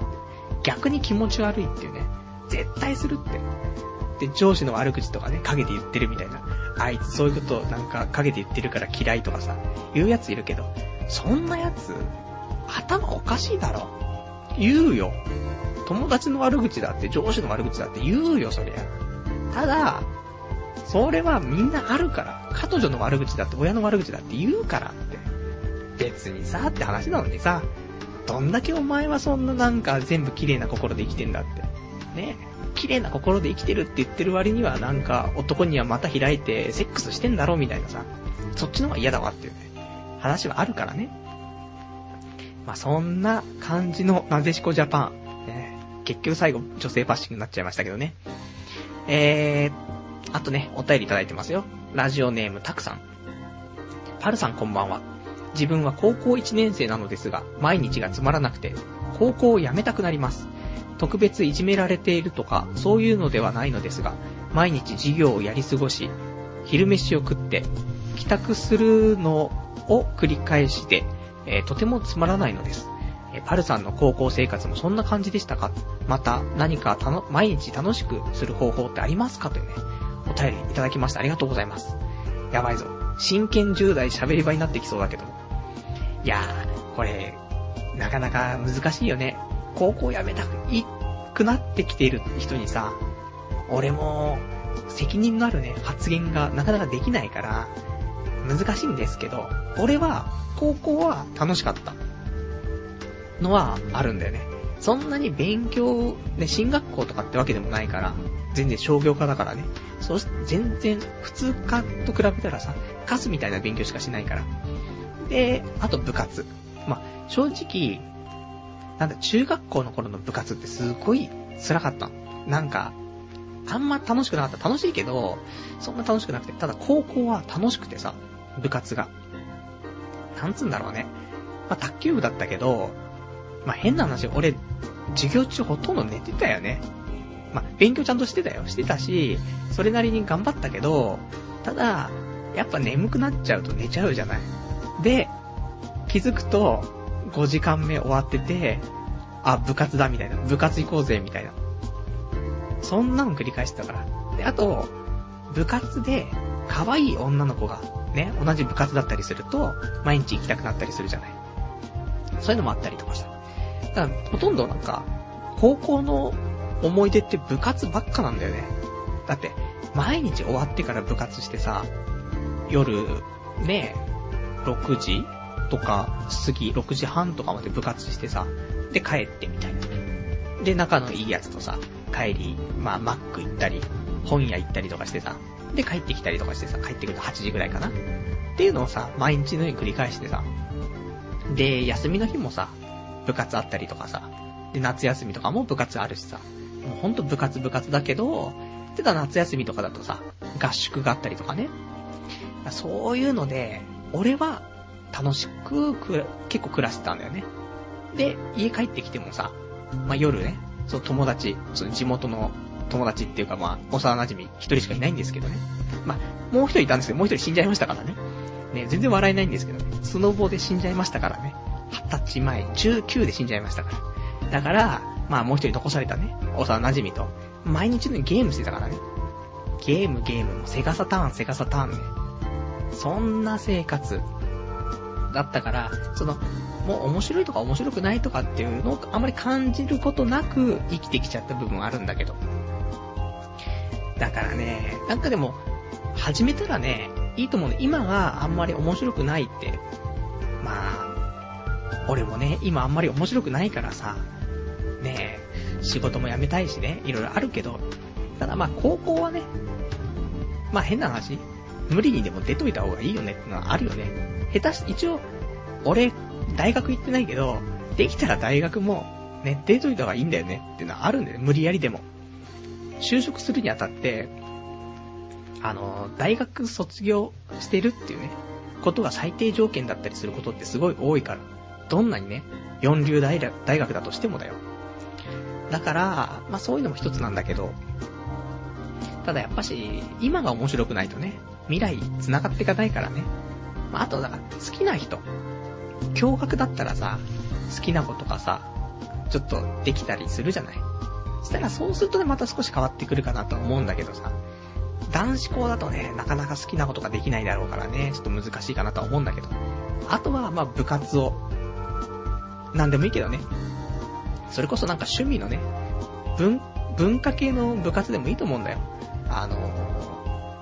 S1: 逆に気持ち悪いっていうね。絶対するって。で、上司の悪口とかね、陰で言ってるみたいな。あいつそういうことなんか陰で言ってるから嫌いとかさ、言うやついるけど、そんなやつ、頭おかしいだろ。言うよ。友達の悪口だって、上司の悪口だって言うよ、そりゃ。ただ、それはみんなあるから。彼女の悪口だって、親の悪口だって言うからって。別にさ、って話なのにさ、どんだけお前はそんななんか全部綺麗な心で生きてんだって。ね綺麗な心で生きてるって言ってる割にはなんか男にはまた開いてセックスしてんだろみたいなさ、そっちの方が嫌だわっていうね、話はあるからね。まあ、そんな感じのなでしこジャパン。ね、結局最後女性バッシングになっちゃいましたけどね。えー、あとね、お便りいただいてますよ。ラジオネームたくさん。パルさんこんばんは。自分は高校1年生なのですが、毎日がつまらなくて、高校を辞めたくなります。特別いじめられているとか、そういうのではないのですが、毎日授業をやり過ごし、昼飯を食って、帰宅するのを繰り返して、えー、とてもつまらないのです。え、パルさんの高校生活もそんな感じでしたか？また、何かたの、毎日楽しくする方法ってありますか？というね、お便りいただきました。ありがとうございます。やばいぞ。真剣10代喋り場になってきそうだけど。いやー、これ、なかなか難しいよね。高校辞めたくなってきている人にさ、俺も、責任のあるね、発言がなかなかできないから、難しいんですけど、俺は、高校は楽しかったのはあるんだよね。そんなに勉強、ね、進学校とかってわけでもないから、全然商業科だからね。そうし、全然、普通科と比べたらさ、カスみたいな勉強しかしないから。で、あと部活。まあ、正直、なんだ、中学校の頃の部活ってすごい辛かった。なんか、あんま楽しくなかった。楽しいけど、そんな楽しくなくて。ただ高校は楽しくてさ、部活が。なんつうんだろうね。まあ、卓球部だったけど、まあ、変な話、俺、授業中ほとんど寝てたよね。まあ、勉強ちゃんとしてたよ。してたし、それなりに頑張ったけど、ただ、やっぱ眠くなっちゃうと寝ちゃうじゃない。で、気づくと、5時間目終わってて、あ、部活だみたいな。部活行こうぜみたいな。そんなの繰り返してたから。で、あと、部活で、可愛い女の子が、ね、同じ部活だったりすると、毎日行きたくなったりするじゃない。そういうのもあったりとかした。だから、ほとんどなんか、高校の思い出って部活ばっかなんだよね。だって、毎日終わってから部活してさ、夜、ね、6時とか過ぎ、6時半とかまで部活してさ、で帰ってみたいな。で、仲のいいやつとさ、帰り、まあ、マック行ったり、本屋行ったりとかしてさ、で、帰ってきたりとかしてさ、帰ってくると8時ぐらいかな。っていうのをさ、毎日のように繰り返してさ、で、休みの日もさ、部活あったりとかさ、で、夏休みとかも部活あるしさ、もうほんと部活部活だけど、ただ夏休みとかだとさ、合宿があったりとかね。そういうので、俺は楽しくく、結構暮らしてたんだよね。で、家帰ってきてもさ、まあ、夜ね、その友達、その地元の友達っていうかまあ、幼馴染一人しかいないんですけどね。まあ、もう一人いたんですけど、もう一人死んじゃいましたからね。ね、全然笑えないんですけどね。スノボで死んじゃいましたからね。二十歳前、19で死んじゃいましたから。だから、まあもう一人残されたね、幼馴染と、毎日のようにゲームしてたからね。ゲームゲーム、セガサターン、セガサターンね。そんな生活だったから、その、もう面白いとか面白くないとかっていうのをあまり感じることなく生きてきちゃった部分あるんだけど。だからね、なんかでも、始めたらね、いいと思うね。今はあんまり面白くないって。まあ、俺もね、今あんまり面白くないからさ、ね仕事も辞めたいしね、いろいろあるけど、ただまあ高校はね、まあ変な話、無理にでも出といた方がいいよねってのはあるよね。下手し、一応、俺、大学行ってないけど、できたら大学も、ね、出といた方がいいんだよねっていうのはあるんだよね。無理やりでも。就職するにあたって、あの、大学卒業してるっていうね、ことが最低条件だったりすることってすごい多いから。どんなにね、四流大学だとしてもだよ。だから、まあそういうのも一つなんだけど、ただやっぱし、今が面白くないとね、未来繋がっていかないからね。まああとだから、好きな人。驚愕だったらさ、好きな子とかさ、ちょっとできたりするじゃない。したらそうするとね、また少し変わってくるかなと思うんだけどさ、男子校だとね、なかなか好きなことができないだろうからね、ちょっと難しいかなとは思うんだけど。あとは、まあ部活を、なんでもいいけどね、それこそなんか趣味のね、文、文化系の部活でもいいと思うんだよ。あの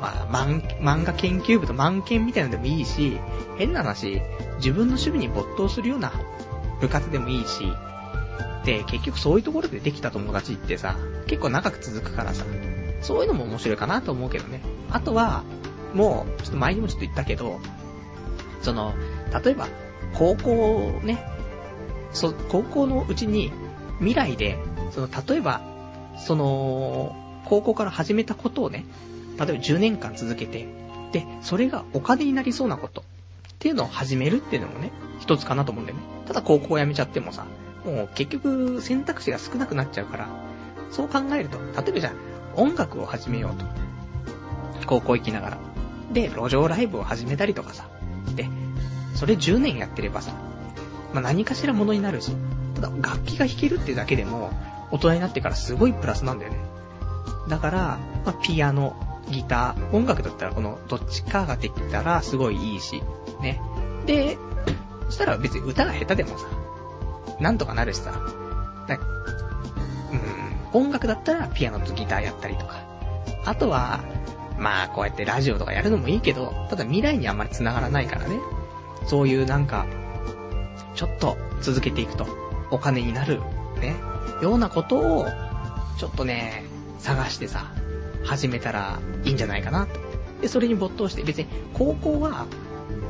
S1: まあ、漫漫画研究部と漫研みたいなのでもいいし、変な話、自分の趣味に没頭するような部活でもいいし、で、結局そういうところでできた友達ってさ、結構長く続くからさ、そういうのも面白いかなと思うけどね。あとは、もう、ちょっと前にもちょっと言ったけど、その、例えば、高校ね、そ、高校のうちに、未来で、その、例えば、その、高校から始めたことをね、例えば10年間続けて、で、それがお金になりそうなこと、っていうのを始めるっていうのもね、一つかなと思うんだよね。ただ高校を辞めちゃってもさ、もう結局選択肢が少なくなっちゃうから、そう考えると、例えばじゃあ、音楽を始めようと。高校行きながら。で、路上ライブを始めたりとかさ。で、それ10年やってればさ、まあ、何かしらものになるし、ただ楽器が弾けるってだけでも、大人になってからすごいプラスなんだよね。だから、まあ、ピアノ、ギター、音楽だったらこのどっちかができたらすごいいいし、ね。で、そしたら別に歌が下手でもさ、なんとかなるしさ、だうん、音楽だったらピアノとギターやったりとか。あとは、まあこうやってラジオとかやるのもいいけど、ただ未来にあんまり繋がらないからね。そういうなんか、ちょっと続けていくとお金になる、ね、ようなことを、ちょっとね、探してさ、始めたらいいんじゃないかな。で、それに没頭して、別に高校は、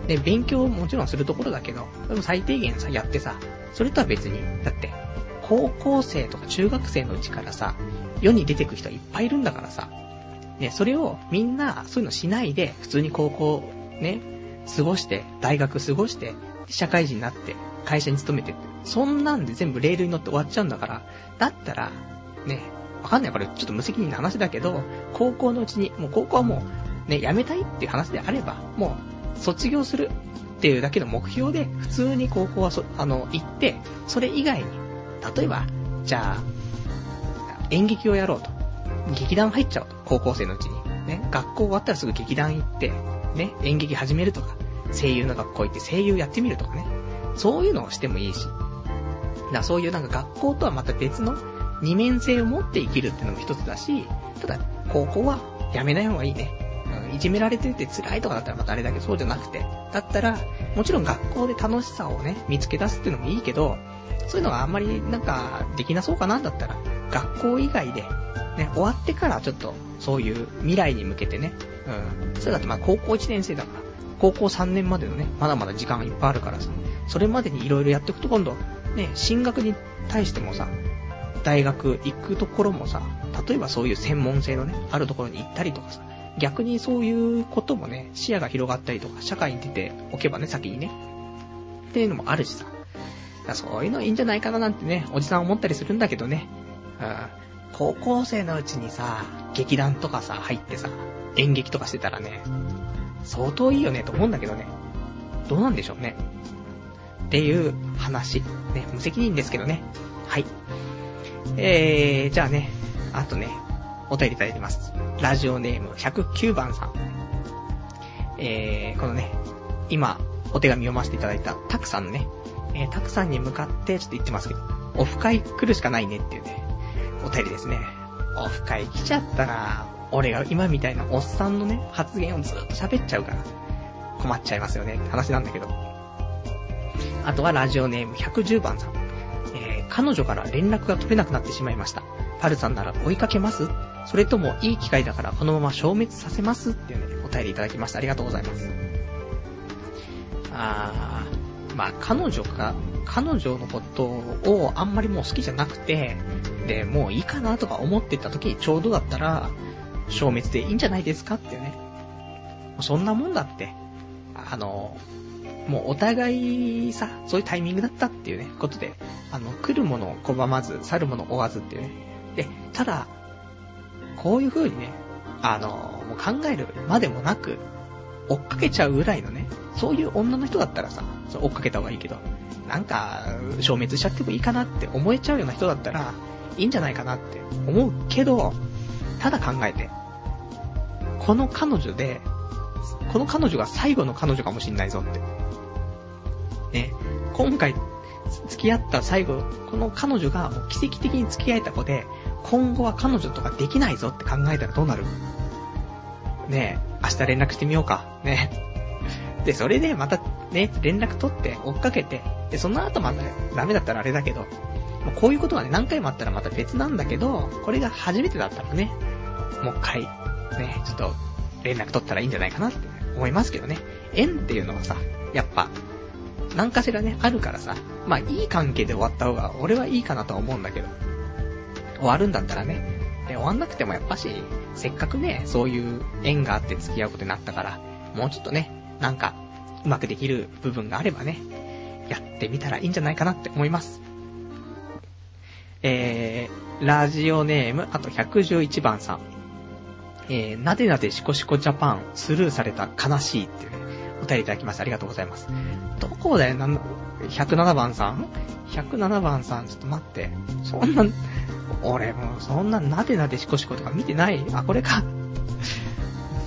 S1: ね、勉強もちろんするところだけど、でも最低限さ、やってさ、それとは別に、だって、高校生とか中学生のうちからさ、世に出てく人いっぱいいるんだからさ、ね、それをみんなそういうのしないで、普通に高校、ね、過ごして、大学過ごして、社会人になって、会社に勤めてって、そんなんで全部レールに乗って終わっちゃうんだから、だったら、ね、わかんない、これちょっと無責任な話だけど、高校のうちに、もう高校はもう、ね、辞めたいっていう話であれば、もう、卒業するっていうだけの目標で、普通に高校はそ、あの、行って、それ以外に、例えば、じゃあ、演劇をやろうと。劇団入っちゃうと。高校生のうちに。ね、学校終わったらすぐ劇団行って、ね、演劇始めるとか、声優の学校行って声優やってみるとかね。そういうのをしてもいいし。だそういうなんか学校とはまた別の二面性を持って生きるっていうのも一つだし、ただ、高校はやめない方がいいね。いじめられてて辛いとかだったらまたあれだけど、そうじゃなくて。だったら、もちろん学校で楽しさをね、見つけ出すっていうのもいいけど、そういうのがあんまりなんかできなそうかなんだったら、学校以外で、ね、終わってからちょっと、そういう未来に向けてね、うん。それだってまあ高校1年生だから、高校3年までのね、まだまだ時間いっぱいあるからさ、それまでに色々やっていくと今度、ね、進学に対してもさ、大学行くところもさ、例えばそういう専門性のね、あるところに行ったりとかさ、逆にそういうこともね、視野が広がったりとか、社会に出ておけばね、先にね。っていうのもあるしさ。そういうのいいんじゃないかななんてね、おじさん思ったりするんだけどね。うん。高校生のうちにさ、劇団とかさ、入ってさ、演劇とかしてたらね、相当いいよねと思うんだけどね。どうなんでしょうね。っていう話。ね、無責任ですけどね。はい。えー、じゃあね、あとね、お便りいただいてます。ラジオネーム109番さん。えー、このね、今、お手紙読ませていただいたタクさんのね、えー、タクさんに向かってちょっと言ってますけど、オフ会来るしかないねっていうね、お便りですね。オフ会来ちゃったら、俺が今みたいなおっさんのね、発言をずっと喋っちゃうから、困っちゃいますよねって話なんだけど。あとはラジオネーム110番さん。えー彼女から連絡が取れなくなってしまいました。パルさんなら追いかけます？それともいい機会だからこのまま消滅させますっていうね、お便りいただきました。ありがとうございます。あー、まあ彼女が、彼女のことをあんまりもう好きじゃなくて、で、もういいかなとか思ってた時にちょうどだったら、消滅でいいんじゃないですかっていうね。そんなもんだって。あの、もうお互いさ、そういうタイミングだったっていうね、ことで、あの、来るものを拒まず、去るものを追わずっていうね。で、ただ、こういう風にね、あの、もう考えるまでもなく、追っかけちゃうぐらいのね、そういう女の人だったらさ、追っかけた方がいいけど、なんか、消滅しちゃってもいいかなって思えちゃうような人だったら、いいんじゃないかなって思うけど、ただ考えて、この彼女で、この彼女が最後の彼女かもしんないぞって。ね、今回、付き合った最後、この彼女が奇跡的に付き合えた子で、今後は彼女とかできないぞって考えたらどうなる？ねえ、明日連絡してみようか。ねで、それでまたね、連絡取って追っかけて、で、その後またダメだったらあれだけど、もうこういうことがね、何回もあったらまた別なんだけど、これが初めてだったらね、もう一回、ね、ちょっと連絡取ったらいいんじゃないかなって思いますけどね。縁っていうのはさ、やっぱ、何かしらね、あるからさ、まあいい関係で終わった方が俺はいいかなとは思うんだけど、終わるんだったらね、で、終わんなくてもやっぱし、せっかくね、そういう縁があって付き合うことになったから、もうちょっとね、なんか、うまくできる部分があればね、やってみたらいいんじゃないかなって思います。えー、ラジオネーム、あと111番さん。えー、なでなでしこしこジャパン、スルーされた悲しいっていうね、お便りいただきました。ありがとうございます。どこだよ、なん107番さん ?107 番さん、ちょっと待って。そんな、俺もうそんななでなでしこしことか見てない？あ、これか。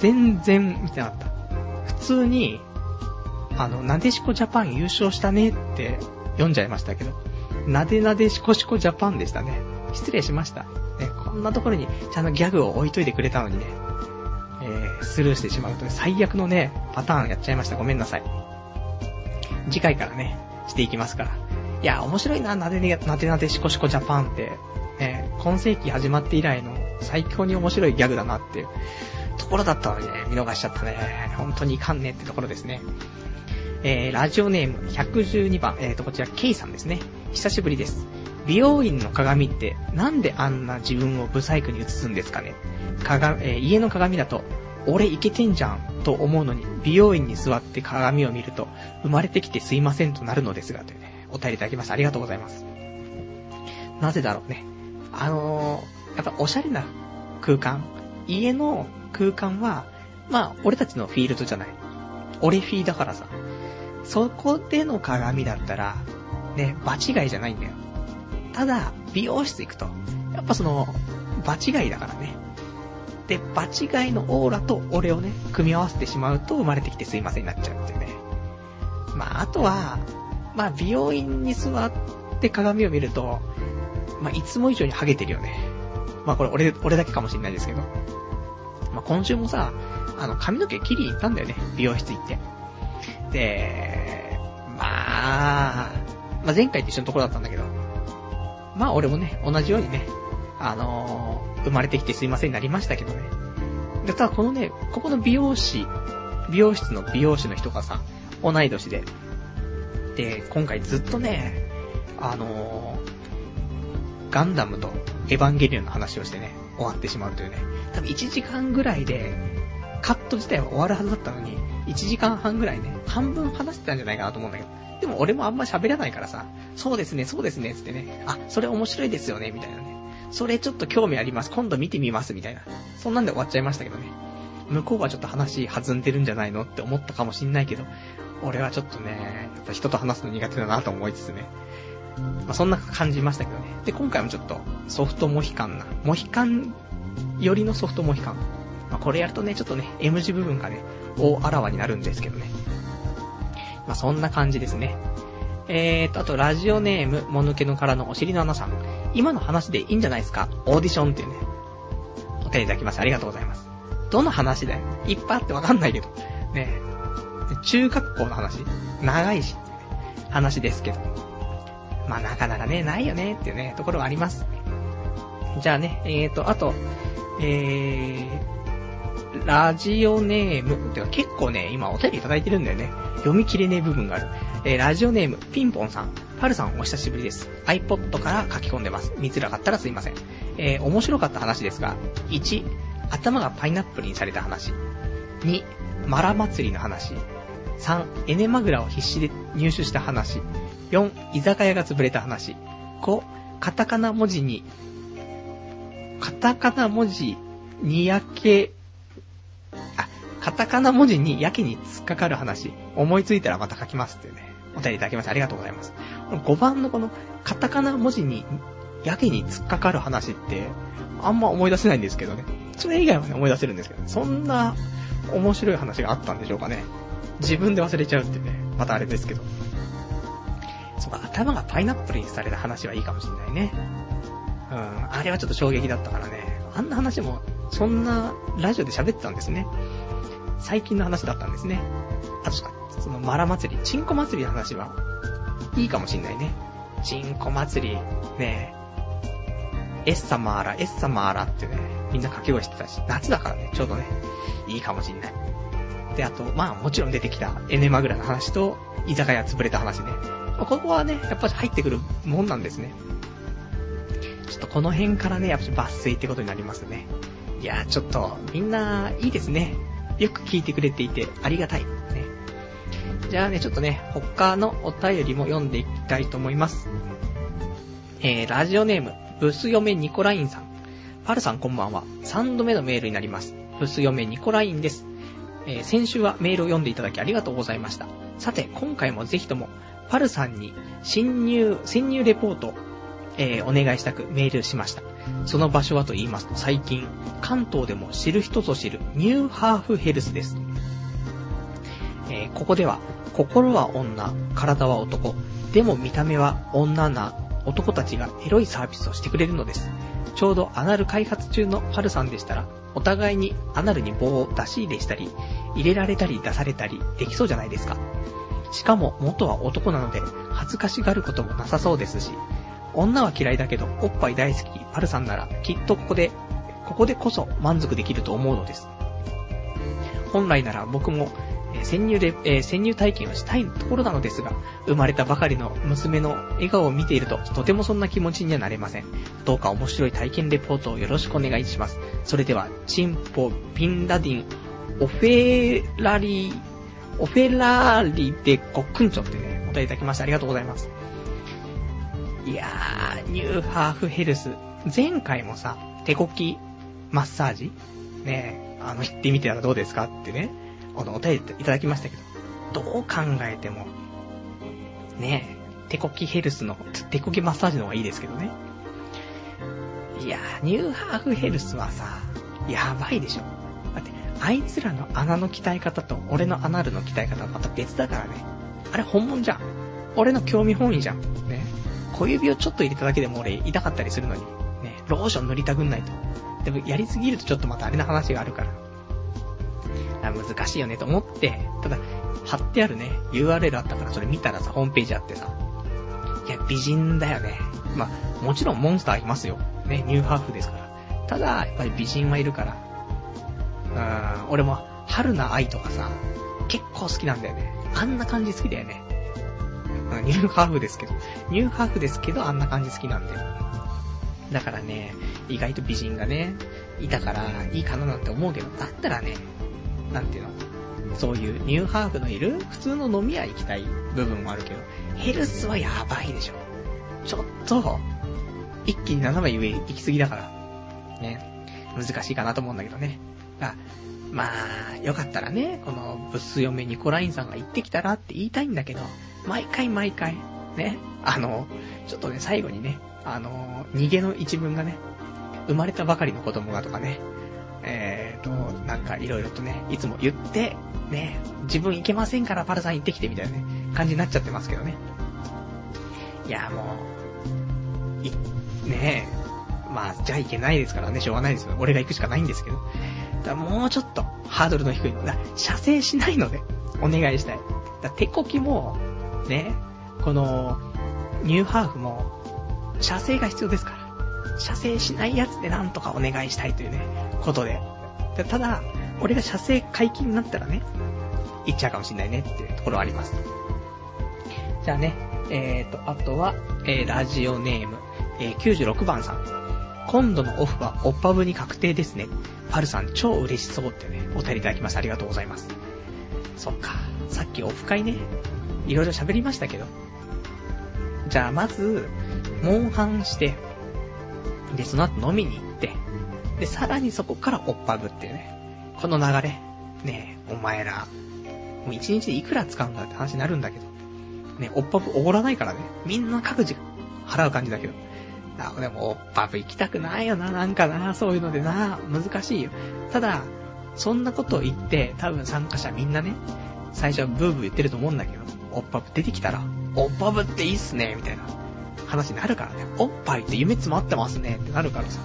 S1: 全然見てなかった。普通に、あの、なでしこジャパン優勝したねって読んじゃいましたけど、なでなでしこしこジャパンでしたね。失礼しました。ね、こんなところにちゃんとギャグを置いといてくれたのにね、えー、スルーしてしまうと、最悪のね、パターンやっちゃいました。ごめんなさい。次回からね、していきますから。いや、面白いな、なでなでなでしこしこジャパンって、ね、今世紀始まって以来の最強に面白いギャグだなっていうところだったのにね、見逃しちゃったね。本当にいかんねってところですね。えー、ラジオネーム112番、えーと、こちら、ケイさんですね。久しぶりです。美容院の鏡ってなんであんな自分をブサイクに映すんですかね鏡、えー、家の鏡だと、俺イケてんじゃんと思うのに、美容院に座って鏡を見ると、生まれてきてすいませんとなるのですが、というね、お便りいただきました。ありがとうございます。なぜだろうね。あのー、やっぱおしゃれな空間、家の空間は、まあ、俺たちのフィールドじゃない。俺フィーだからさ、そこでの鏡だったら、ね、場違いじゃないんだよ。ただ、美容室行くと、やっぱその、場違いだからね。で、場違いのオーラと俺をね、組み合わせてしまうと生まれてきてすいませんになっちゃうっていうね。まあ、あとは、まあ、美容院に座って鏡を見ると、まあ、いつも以上にハゲてるよね。まあ、これ俺、俺だけかもしれないですけど。まあ、今週もさ、あの、髪の毛切りに行ったんだよね、美容室行って。で、まあ、まあ、前回と一緒のところだったんだけど、まあ俺もね、同じようにね、あのー、生まれてきてすいませんになりましたけどね。で、ただこのね、ここの美容師、美容室の美容師の人がさ、同い年で、で、今回ずっとね、あのー、ガンダムとエヴァンゲリオンの話をしてね、終わってしまうというね、多分1時間ぐらいで、カット自体は終わるはずだったのに、1時間半ぐらいね、半分話してたんじゃないかなと思うんだけど。でも俺もあんま喋らないからさ、そうですね、そうですね、つってね、あ、それ面白いですよね、みたいなね。それちょっと興味あります、今度見てみます、みたいな。そんなんで終わっちゃいましたけどね。向こうはちょっと話弾んでるんじゃないのって思ったかもしんないけど、俺はちょっとね、やっぱ人と話すの苦手だなと思いつつね。まあ、そんな感じましたけどね。で、今回もちょっとソフトモヒカンな、モヒカンよりのソフトモヒカン。まあ、これやるとね、ちょっとね、M 字部分がね、大あらわになるんですけどね。まあ、そんな感じですね。えーと、あと、ラジオネーム、もぬけの殻のお尻の穴さん。今の話でいいんじゃないですか？オーディションっていうね。お手いただきましてありがとうございます。どの話だよ？いっぱいあってわかんないけど。ね中学校の話？長いし、話ですけど。まあ、なかなかね、ないよねっていうね、ところはあります。じゃあね、えーと、あと、えー、ラジオネーム、てか結構ね、今お便りいただいてるんだよね。読み切れねえ部分がある。えー、ラジオネーム、ピンポンさん。パルさんお久しぶりです。iPod から書き込んでます。見づらかったらすいません。えー、面白かった話ですが、1、頭がパイナップルにされた話。2、マラ祭りの話。3、エネマグラを必死で入手した話。4、居酒屋が潰れた話。5、カタカナ文字に、カタカナ文字にやけあカタカナ文字にやけに突っかかる話、思いついたらまた書きますっていうね、お便りいただきましてありがとうございます。5番のこの、カタカナ文字にやけに突っかかる話って、あんま思い出せないんですけどね。それ以外はね、思い出せるんですけど、ね、そんな面白い話があったんでしょうかね。自分で忘れちゃうってね、またあれですけど。そうか、頭がパイナップルにされた話はいいかもしれないね。うん、あれはちょっと衝撃だったからね。あんな話も、そんなラジオで喋ってたんですね。最近の話だったんですね。あとか、そのマラ祭り、チンコ祭りの話は、いいかもしんないね。チンコ祭り、ねエッサマーラ、エッサマーラってね、みんな掛け声してたし、夏だからね、ちょうどね、いいかもしんない。で、あと、まあもちろん出てきたエネマグラの話と、居酒屋潰れた話ね。ここはね、やっぱり入ってくるもんなんですね。ちょっとこの辺からね、やっぱり抜粋ってことになりますね。いやーちょっと、みんな、いいですね。よく聞いてくれていて、ありがたい。ね。じゃあね、ちょっとね、他のお便りも読んでいきたいと思います。えー、ラジオネーム、ブス嫁ニコラインさん。パルさんこんばんは。3度目のメールになります。ブス嫁ニコラインです。えー、先週はメールを読んでいただきありがとうございました。さて、今回もぜひとも、パルさんに侵入、潜入レポート、えー、お願いしたくメールしました。その場所はと言いますと、最近、関東でも知る人ぞ知るニューハーフヘルスです。えー、ここでは、心は女、体は男、でも見た目は女な男たちがエロいサービスをしてくれるのです。ちょうどアナル開発中のパルさんでしたら、お互いにアナルに棒を出し入れしたり、入れられたり出されたりできそうじゃないですか。しかも元は男なので恥ずかしがることもなさそうですし、女は嫌いだけどおっぱい大好きパルさんならきっとここで、ここでこそ満足できると思うのです。本来なら僕もえ潜入で、え、潜入体験をしたいところなのですが、生まれたばかりの娘の笑顔を見ていると、とてもそんな気持ちにはなれません。どうか面白い体験レポートをよろしくお願いします。それでは、チンポ、ピンラディン、オフェラリ、オフェラーリでごくんちょってね、お答えいただきましてありがとうございます。いやー、ニューハーフヘルス。前回もさ、手こきマッサージ？ねあの、行ってみたらどうですか？ってね。このお便りいただきましたけど、どう考えても、ねえ、手こきヘルスの、手こきマッサージの方がいいですけどね。いやー、ニューハーフヘルスはさ、やばいでしょ。だって、あいつらの穴の鍛え方と俺のアナルの鍛え方はまた別だからね。あれ本物じゃん。俺の興味本位じゃん。ね。小指をちょっと入れただけでも俺痛かったりするのに、ね、ローション塗りたくんないと。でもやりすぎるとちょっとまたあれな話があるから。難しいよねと思って、ただ、貼ってあるね、URL あったからそれ見たらさ、ホームページあってさ、いや、美人だよね。まあ、もちろんモンスターいますよ。ね、ニューハーフですから。ただ、やっぱり美人はいるから。うーん、俺も、春菜愛とかさ、結構好きなんだよね。あんな感じ好きだよね。ニューハーフですけど、ニューハーフですけど、あんな感じ好きなんだよ。だからね、意外と美人がね、いたから、いいかななんて思うけど、だったらね、なんていうの？そういうニューハーフのいる普通の飲み屋行きたい部分もあるけど、ヘルスはやばいでしょ。ちょっと、一気に斜め上行き過ぎだから、ね、難しいかなと思うんだけどね。あ、まあ、よかったらね、このブス嫁ニコラインさんが行ってきたらって言いたいんだけど、毎回毎回、ね、あの、ちょっとね、最後にね、あの、逃げの一文がね、生まれたばかりの子供がとかね、えーと、なんかいろいろとね、いつも言って、ね、自分行けませんからパルさん行ってきてみたいなね、感じになっちゃってますけどね。いや、もう、い、ねえ、まあ、じゃあ行けないですからね、しょうがないですよ。俺が行くしかないんですけど。だもうちょっと、ハードルの低いの。だ射精しないので、お願いしたい。だ手こきも、ね、この、ニューハーフも、射精が必要ですから。射精しないやつでなんとかお願いしたいというね、ことで。でただ、俺が射精解禁になったらね、行っちゃうかもしんないねっていうところはあります。じゃあね、えーと、あとは、えー、ラジオネーム、えー、96番さん。今度のオフはおっぱぶに確定ですね。パルさん超嬉しそうってね、お便りいただきましたありがとうございます。そっか、さっきオフ会ね、いろいろ喋りましたけど。じゃあまず、モンハンして、で、その後飲みに行って、で、さらにそこからおっぱぶっていうね。この流れ。ねえ、お前ら、もう一日でいくら使うんだって話になるんだけど。ね、おっぱぶおごらないからね。みんな各自払う感じだけど。あ、でも、おっぱぶ行きたくないよな、なんかな、そういうのでな、難しいよ。ただ、そんなことを言って、多分参加者みんなね、最初はブーブー言ってると思うんだけど、おっぱぶ出てきたら、おっぱぶっていいっすね、みたいな話になるからね。おっぱいって夢詰まってますね、ってなるからさ。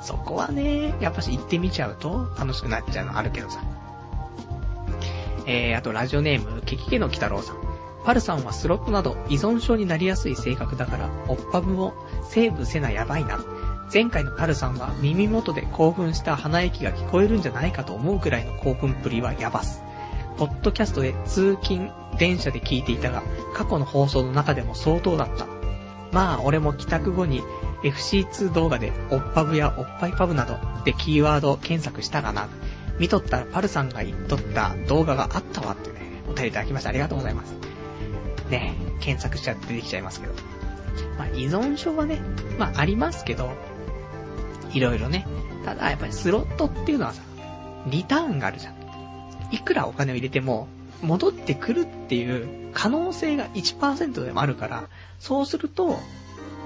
S1: そこはね、やっぱし行ってみちゃうと楽しくなっちゃうのあるけどさ。えー、あとラジオネーム、ケキケの鬼太郎さん。パルさんはスロットなど依存症になりやすい性格だから、おっぱぶをセーブせなやばいな。前回のパルさんは耳元で興奮した鼻息が聞こえるんじゃないかと思うくらいの興奮っぷりはやばす。ポッドキャストで通勤電車で聞いていたが、過去の放送の中でも相当だった。まあ、俺も帰宅後に FC2 動画でおっぱぶやおっぱいパブなどでキーワード検索したがな。見とったらパルさんが言っとった動画があったわってね、お便りいただきましてありがとうございます。ね、検索しちゃって出てきちゃいますけど。まあ、依存症はね、まあ、ありますけど、いろいろね。ただ、やっぱりスロットっていうのはさ、リターンがあるじゃん。いくらお金を入れても、戻ってくるっていう可能性が1%でもあるから、そうすると、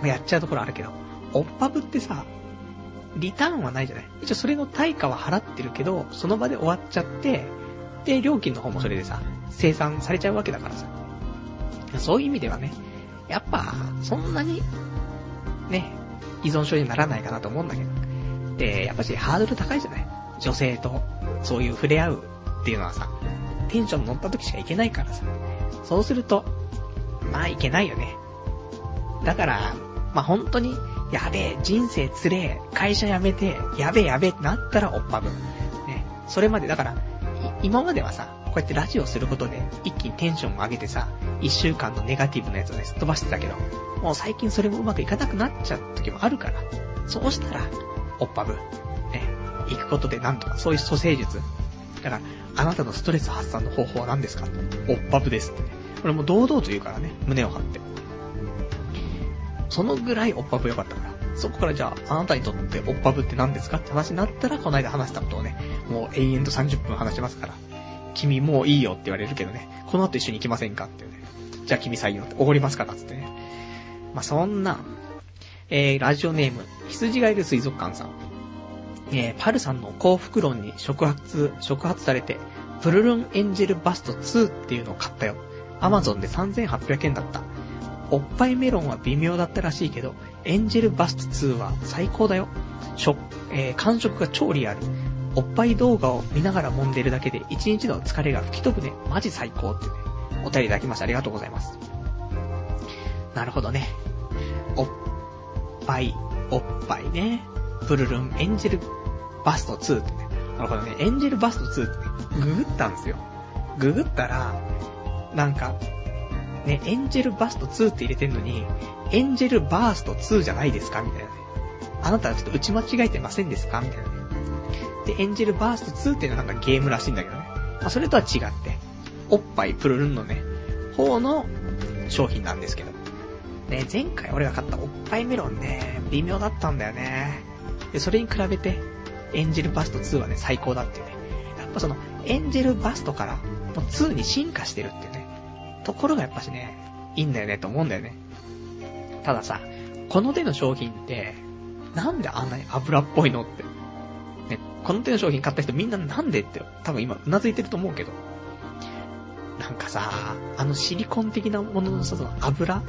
S1: やっちゃうところあるけど、オッパブってさ、リターンはないじゃない？一応それの対価は払ってるけど、その場で終わっちゃって、で、料金の方もそれでさ、生産されちゃうわけだからさ。そういう意味ではね、やっぱ、そんなに、ね、依存症にならないかなと思うんだけど。で、やっぱしハードル高いじゃない？女性と、そういう触れ合うっていうのはさ、テンション乗った時しかいけないからさ。そうすると、まあいけないよね。だから、まあ本当に、やべえ、人生つれえ、会社辞めて、やべえやべえってなったらおっぱぶ。ね。それまで、だから、今まではさ、こうやってラジオすることで、一気にテンションを上げてさ、一週間のネガティブなやつをね、すっ飛ばしてたけど、もう最近それもうまくいかなくなっちゃう時もあるから、そうしたら、おっぱぶ。ね。行くことでなんとか、そういう蘇生術。だから、あなたのストレス発散の方法は何ですか？おっぱぶですって。これも堂々と言うからね、胸を張って。そのぐらいおっぱぶ良かったから。そこからじゃあ、あなたにとっておっぱぶって何ですかって話になったら、この間話したことをね、もう永遠と30分話しますから。君もういいよって言われるけどね、この後一緒に行きませんかってね。じゃあ君採用っておごりますからつってね。まあ、そんな、えー、ラジオネーム、羊がいる水族館さん。えー、パルさんの幸福論に触発、触発されて、プルルンエンジェルバスト2っていうのを買ったよ。アマゾンで3800円だった。おっぱいメロンは微妙だったらしいけど、エンジェルバスト2は最高だよ。食、えー、感触が超リアル。おっぱい動画を見ながら揉んでるだけで一日の疲れが吹き飛ぶね。マジ最高ってね。お便りいただきましてありがとうございます。なるほどね。おっぱい、おっぱいね。プルルンエンジェルバスト2ってね。なるほどね。エンジェルバスト2ってね、ググったんですよ。ググったら、なんか、ね、エンジェルバスト2って入れてんのに、エンジェルバースト2じゃないですか？みたいなね。あなたはちょっと打ち間違えてませんですか？みたいなね。で、エンジェルバースト2っていうのはなんかゲームらしいんだけどね。まあ、それとは違って、おっぱいプルルンのね、方の商品なんですけど。ね、前回俺が買ったおっぱいメロンね、微妙だったんだよね。で、それに比べて、エンジェルバスト2はね、最高だっていうね。やっぱその、エンジェルバストから、もう2に進化してるっていうね。ところがやっぱしね、いいんだよねと思うんだよね。たださ、この手の商品って、なんであんなに油っぽいのって。ね、この手の商品買った人みんななんでって多分今うなずいてると思うけど。なんかさ、あのシリコン的なもののさ、その油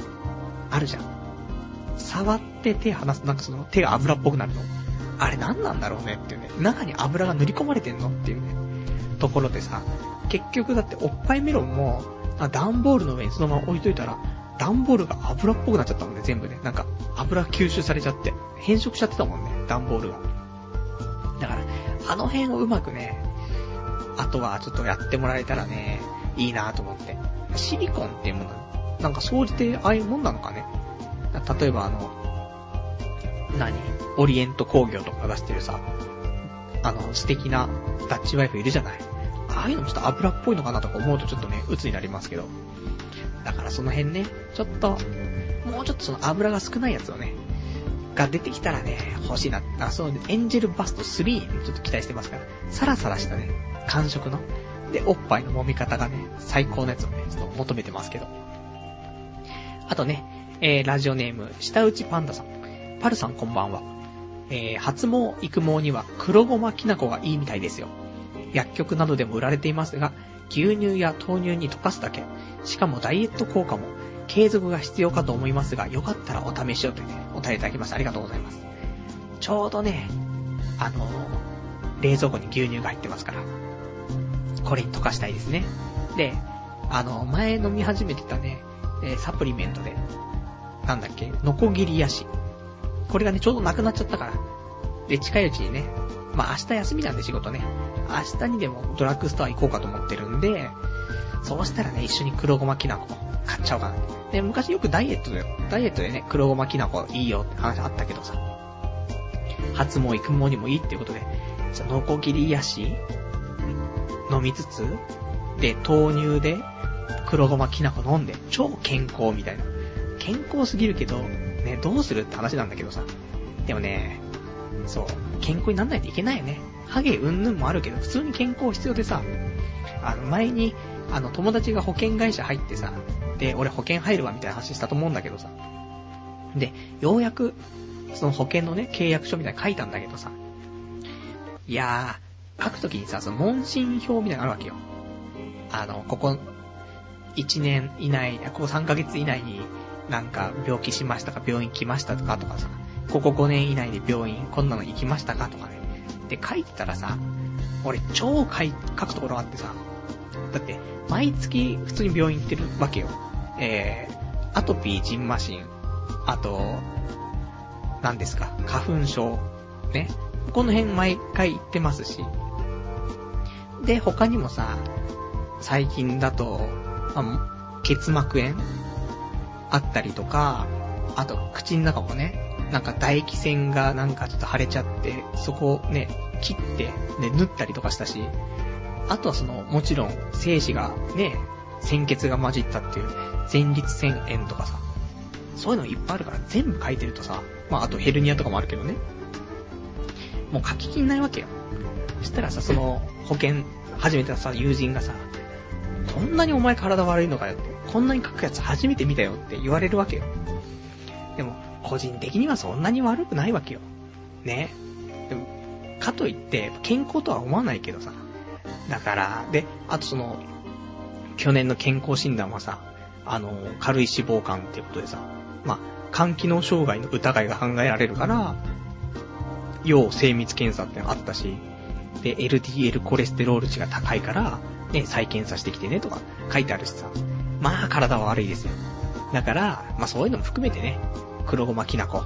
S1: あるじゃん。触って手離すと、なんかその手が油っぽくなるの。あれ何なんだろうねっていうね。中に油が塗り込まれてんのっていうね。ところでさ、結局だっておっぱいメロンも、あ、段ボールの上にそのまま置いといたら、段ボールが油っぽくなっちゃったもんね、全部ね。なんか、油吸収されちゃって、変色しちゃってたもんね、段ボールが。だから、あの辺をうまくね、あとはちょっとやってもらえたらね、いいなと思って。シリコンっていうもの、なんか総じてああいうもんなのかね。例えばあの、何？オリエント工業とか出してるさ、あの、素敵なダッチワイフいるじゃないああいうのもちょっと油っぽいのかなとか思うとちょっとね、鬱になりますけど。だからその辺ね、ちょっと、もうちょっとその油が少ないやつをね、が出てきたらね、欲しいな。あ、そのエンジェルバスト3にちょっと期待してますから、サラサラしたね、感触の、で、おっぱいの揉み方がね、最高のやつをね、ちょっと求めてますけど。あとね、えー、ラジオネーム、下打ちパンダさん。パルさんこんばんは。えー、初毛、育毛には黒ごまきな粉がいいみたいですよ。薬局などでも売られていますが、牛乳や豆乳に溶かすだけ。しかもダイエット効果も。継続が必要かと思いますが、よかったらお試しをというね、お便りいただきました。ありがとうございます。ちょうどね、あの、冷蔵庫に牛乳が入ってますから、これに溶かしたいですね。で、あの、前飲み始めてたね、え、サプリメントで、なんだっけ、ノコギリヤシ。これがね、ちょうどなくなっちゃったから。で、近いうちにね、まあ明日休みなんで仕事ね。明日にでもドラッグストア行こうかと思ってるんで、そうしたらね、一緒に黒ごまきな粉買っちゃおうかな。で、昔よくダイエットで、ダイエットでね、黒ごまきな粉いいよって話あったけどさ。初詣育毛にもいいってことで、じゃノコギリヤシ飲みつつ、で、豆乳で黒ごまきな粉飲んで、超健康みたいな。健康すぎるけど、ね、どうするって話なんだけどさ。でもね、そう、健康になんないといけないよね。ハゲうんぬんもあるけど、普通に健康必要でさ、あの、前に、あの、友達が保険会社入ってさ、で、俺保険入るわみたいな話したと思うんだけどさ。で、ようやく、その保険のね、契約書みたいな書いたんだけどさ。いやー、書くときにさ、その問診票みたいなのあるわけよ。あの、ここ、1年以内、ここ3ヶ月以内になんか病気しましたか、病院来ましたかとかさ、ここ5年以内で病院こんなの行きましたかとかね。で、書いてたらさ、俺超書い、書くところあってさ、だって、毎月普通に病院行ってるわけよ。えー、アトピー、ジンマシン、あと、何ですか、花粉症、ね。この辺毎回行ってますし。で、他にもさ、最近だと、ま、結膜炎あったりとか、あと、口の中もね、なんか唾液腺がなんかちょっと腫れちゃって、そこをね、切って、ね、縫ったりとかしたし、あとはその、もちろん、精子がね、鮮血が混じったっていう、前立腺炎とかさ、そういうのいっぱいあるから全部書いてるとさ、まああとヘルニアとかもあるけどね、もう書ききんないわけよ。そしたらさ、その、保険、始めたさ、友人がさ、こんなにお前体悪いのかよって、こんなに書くやつ初めて見たよって言われるわけよ。でも、個人的にはそんなに悪くないわけよ。ね。でも、かといって、健康とは思わないけどさ。だから、で、あとその、去年の健康診断はさ、あの、軽い脂肪肝ってことでさ、まあ、肝機能障害の疑いが考えられるから、要精密検査ってのあったし、で、LDL コレステロール値が高いから、ね、再検査してきてねとか書いてあるしさ、まあ体は悪いですよ。だから、まあそういうのも含めてね、黒ごまきな粉、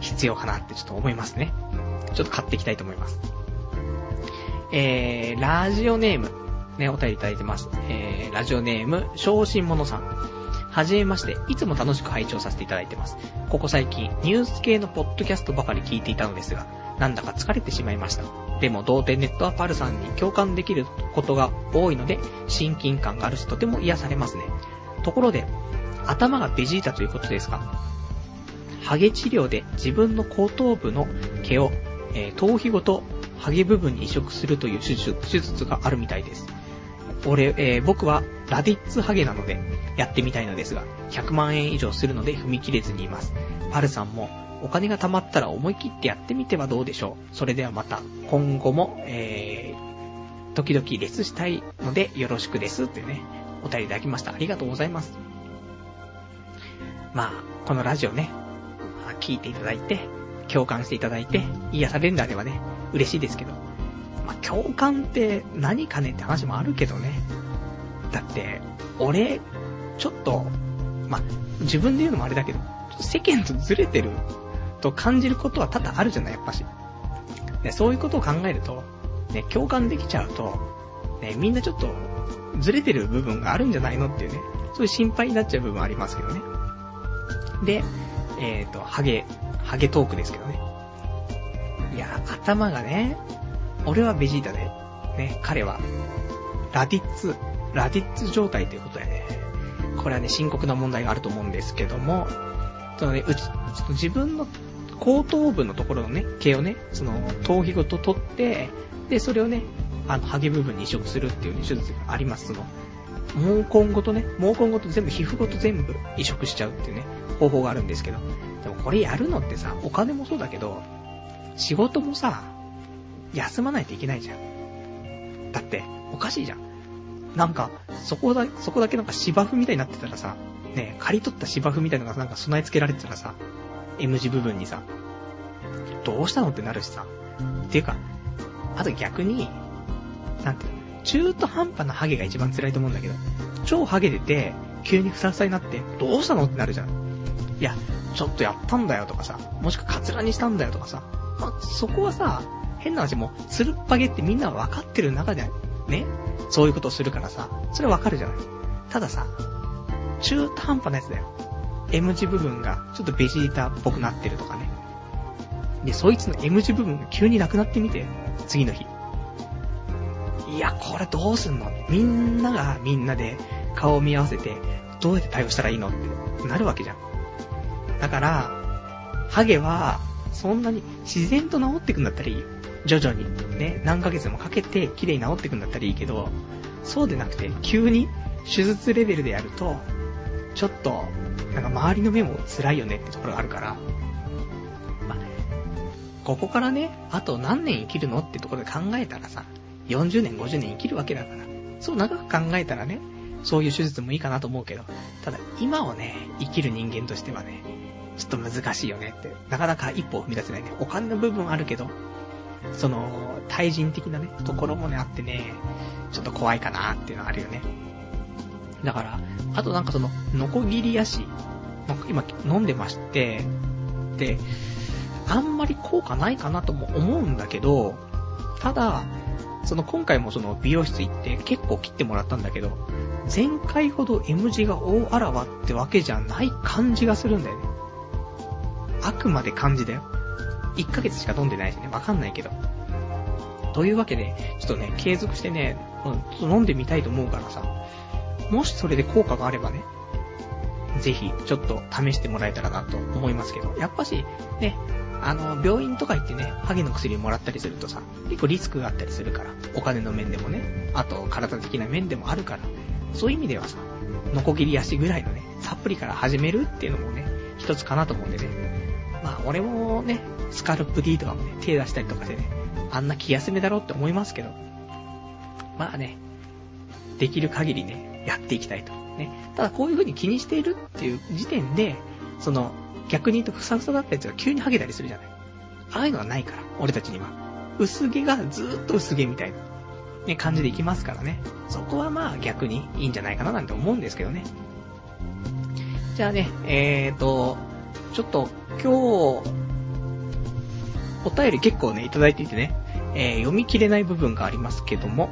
S1: 必要かなってちょっと思いますね。ちょっと買っていきたいと思います。えー、ラジオネーム、ね、お便りいただいてます。えー、ラジオネーム、昇進者さん。はじめまして、いつも楽しく拝聴させていただいてます。ここ最近、ニュース系のポッドキャストばかり聞いていたのですが、なんだか疲れてしまいました。でも、童貞ネットはパルさんに共感できることが多いので、親近感があるしとても癒されますね。ところで、頭がベジータということですが、ハゲ治療で自分の後頭部の毛を、えー、頭皮ごとハゲ部分に移植するという手術手術があるみたいです。俺、えー、僕はラディッツハゲなので、やってみたいのですが、100万円以上するので踏み切れずにいます。パルさんも、お金が貯まったら思い切ってやってみてはどうでしょう。それではまた、今後も、えー、時々レスしたいのでよろしくです。ってね、お便りいただきました。ありがとうございます。まあ、このラジオね、聞いていただいて、共感していただいて、癒されるんであればね、嬉しいですけど。まあ、共感って何かねって話もあるけどね。だって、俺、ちょっと、まあ、自分で言うのもあれだけど、世間とずれてると感じることは多々あるじゃない、やっぱし。ね、そういうことを考えると、ね、共感できちゃうと、ね、みんなちょっと、ずれてる部分があるんじゃないのっていうね、そういう心配になっちゃう部分ありますけどね。で、えっ、ー、と、ハゲ、ハゲトークですけどね。いや、頭がね、俺はベジータで、ね、彼は、ラディッツ、ラディッツ状態ということでね、これはね、深刻な問題があると思うんですけども、そのね、うち、ちょっと自分の後頭部のところのね、毛をね、その、頭皮ごと取って、で、それをね、あの、ハゲ部分に移植するっていう、ね、手術があります。その、毛根ごとね、毛根ごと全部、皮膚ごと全部移植しちゃうっていうね、方法があるんですけど、でもこれやるのってさ、お金もそうだけど、仕事もさ、休まないといけないじゃん。だって、おかしいじゃん。なんか、そこだ、そこだけなんか芝生みたいになってたらさ、ね、刈り取った芝生みたいなのがなんか備え付けられてたらさ、M 字部分にさ、どうしたのってなるしさ。っていうか、あと逆に、なんていうの、中途半端なハゲが一番辛いと思うんだけど、超ハゲてて、急にふさふさになって、どうしたのってなるじゃん。いや、ちょっとやったんだよとかさ、もしくはカツラにしたんだよとかさ、まあ、そこはさ、変な話も、つるっぱげってみんな分かってる中で、ね、そういうことをするからさ、それわかるじゃない。たださ、中途半端なやつだよ。M 字部分がちょっとベジータっぽくなってるとかね。で、そいつの M 字部分が急になくなってみて、次の日。いや、これどうすんの？みんながみんなで顔を見合わせて、どうやって対応したらいいのってなるわけじゃん。だから、ハゲは、そんなに自然と治ってくんだったらいいよ。徐々に。ね、何ヶ月もかけて綺麗に治ってくんだったらいいけど、そうでなくて、急に手術レベルでやると、ちょっと、なんか周りの目も辛いよねってところがあるから、まあ、ここからね、あと何年生きるのってところで考えたらさ、40年、50年生きるわけだから、そう長く考えたらね、そういう手術もいいかなと思うけど、ただ今をね、生きる人間としてはね、ちょっと難しいよねって、なかなか一歩を踏み出せないね。お金の部分あるけど、その、対人的なね、ところもね、あってね、ちょっと怖いかなっていうのはあるよね。だから、あとなんかその、ノコギリ足、今飲んでまして、で、あんまり効果ないかなとも思うんだけど、ただ、その今回もその美容室行って結構切ってもらったんだけど、前回ほど M 字が大あらわってわけじゃない感じがするんだよね。あくまで感じだよ。1ヶ月しか飲んでないしね、わかんないけど。というわけで、ちょっとね、継続してね、ちょっと飲んでみたいと思うからさ、もしそれで効果があればね、ぜひ、ちょっと試してもらえたらなと思いますけど、やっぱし、ね、あの、病院とか行ってね、ハゲの薬をもらったりするとさ、結構リスクがあったりするから、お金の面でもね、あと体的な面でもあるから、そういう意味ではさ、ノコギリ足ぐらいのね、サプリから始めるっていうのもね、一つかなと思うんでね。まあ、俺もね、スカルプ D とかもね、手出したりとかしてね、あんな気休めだろうって思いますけど、まあね、できる限りね、やっていきたいと。ね。ただこういう風に気にしているっていう時点で、その、逆に言うとふさふさだったやつが急にハゲたりするじゃない。ああいうのはないから、俺たちには。薄毛がずっと薄毛みたいな、ね、感じでいきますからね。そこはまあ逆にいいんじゃないかななんて思うんですけどね。じゃあね、えーと、ちょっと今日、お便り結構ね、いただいていてね、えー、読み切れない部分がありますけども、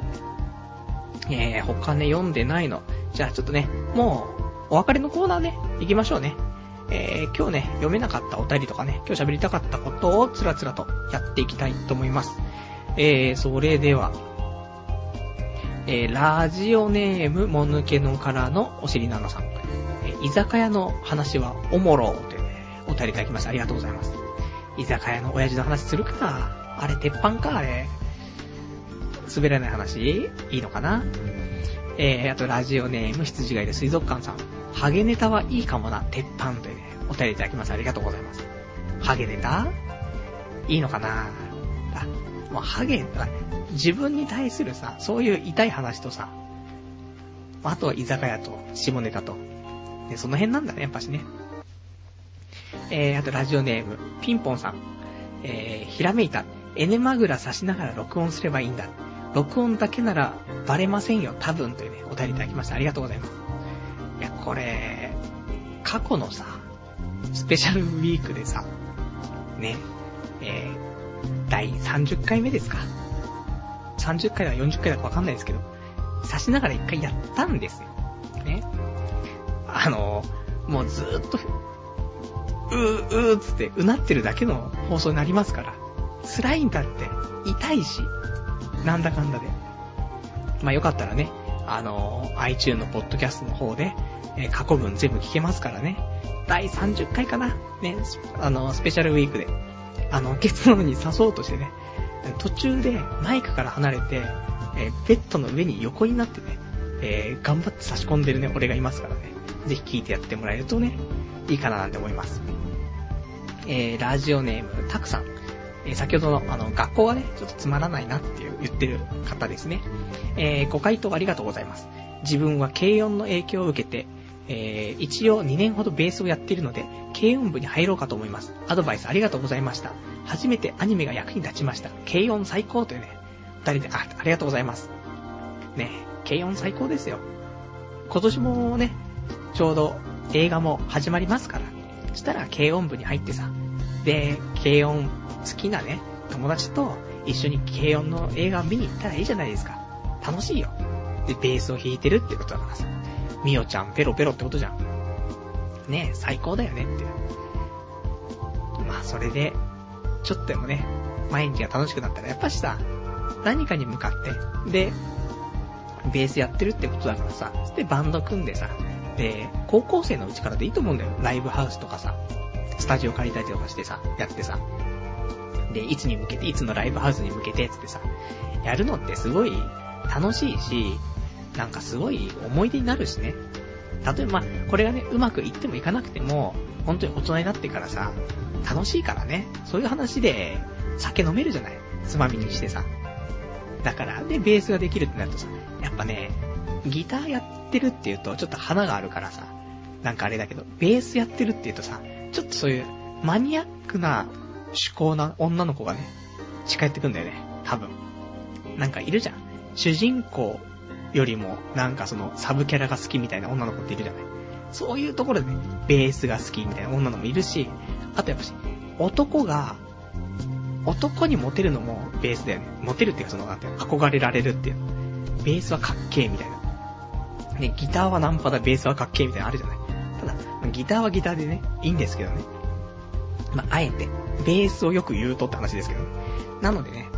S1: えー、他ね、読んでないの。じゃあちょっとね、もう、お別れのコーナーね、行きましょうね。えー、今日ね、読めなかったお便りとかね、今日喋りたかったことをつらつらとやっていきたいと思います。えー、それでは、えー、ラジオネーム、もぬけのからのおしりななさん。えー、居酒屋の話はおもろというね、お便りいただきました。ありがとうございます。居酒屋の親父の話するかあれ、鉄板かあれ。滑らない話いいのかな？えー、あとラジオネーム羊がいる水族館さん。ハゲネタはいいかもな、鉄板というね、お便りいただきます。ありがとうございます。ハゲネタ？いいのかな？あ、もうハゲ、自分に対するさ、そういう痛い話とさ、あとは居酒屋と、下ネタと。ね、その辺なんだね、やっぱしね。えー、あとラジオネーム、ピンポンさん。えー、ひらめいた。エネマグラ刺しながら録音すればいいんだ。録音だけならバレませんよ、多分というね、お便りいただきました。ありがとうございます。いや、これ、過去のさ、スペシャルウィークでさ、ね、えー、第30回目ですか？30回だか40回だかわかんないですけど、刺しながら一回やったんですよ。ね。あの、もうずーっと、うー、うーつって、うなってるだけの放送になりますから。辛いんだって。痛いし。なんだかんだで。まあよかったらね、あの、iTune のポッドキャストの方で、えー、過去文全部聞けますからね。第30回かなね、あの、スペシャルウィークで。あの、結論に刺そうとしてね、途中でマイクから離れて、えー、ベッドの上に横になってね、えー、頑張って差し込んでるね、俺がいますからね。ぜひ聞いてやってもらえるとね、いいかななんて思います。えー、ラジオネーム、たくさん。え、先ほどの、あの、学校がね、ちょっとつまらないなっていう言ってる方ですね。えー、ご回答ありがとうございます。自分は軽音の影響を受けて、えー、一応2年ほどベースをやっているので、軽音部に入ろうかと思います。アドバイスありがとうございました。初めてアニメが役に立ちました。軽音最高というね、二人で、あ、ありがとうございます。ね、軽音最高ですよ。今年もね、ちょうど映画も始まりますから。そしたら軽音部に入ってさ、で、軽音好きなね、友達と一緒に軽音の映画を見に行ったらいいじゃないですか。楽しいよ。で、ベースを弾いてるってことだからさ。みおちゃんペロペロってことじゃん。ねえ、最高だよねって。まあ、それで、ちょっとでもね、毎日が楽しくなったら、やっぱしさ、何かに向かって、で、ベースやってるってことだからさ、で、バンド組んでさ、で、高校生のうちからでいいと思うんだよ。ライブハウスとかさ、スタジオ借りたりとかしてさ、やってさ。で、いつに向けて、いつのライブハウスに向けて、つってさ、やるのってすごい楽しいし、なんかすごい思い出になるしね。例えば、これがね、うまくいってもいかなくても、本当に大人になってからさ、楽しいからね、そういう話で、酒飲めるじゃない。つまみにしてさ。だから、で、ベースができるってなるとさ、やっぱね、ギターやってるって言うと、ちょっと花があるからさ、なんかあれだけど、ベースやってるって言うとさ、ちょっとそういう、マニアックな趣向な女の子がね、近寄ってくんだよね、多分。なんかいるじゃん。主人公よりも、なんかその、サブキャラが好きみたいな女の子っているじゃない。そういうところでね、ベースが好きみたいな女の子もいるし、あとやっぱし、男が、男にモテるのもベースだよね。モテるっていうかその、なんて、憧れられるっていう。ベースはかっけえみたいな。ね、ギターはナンパだ、ベースはかっけえみたいなあるじゃない。ギターはギターでね、いいんですけどね。まあ、あえて、ベースをよく言うとって話ですけどね。なのでね、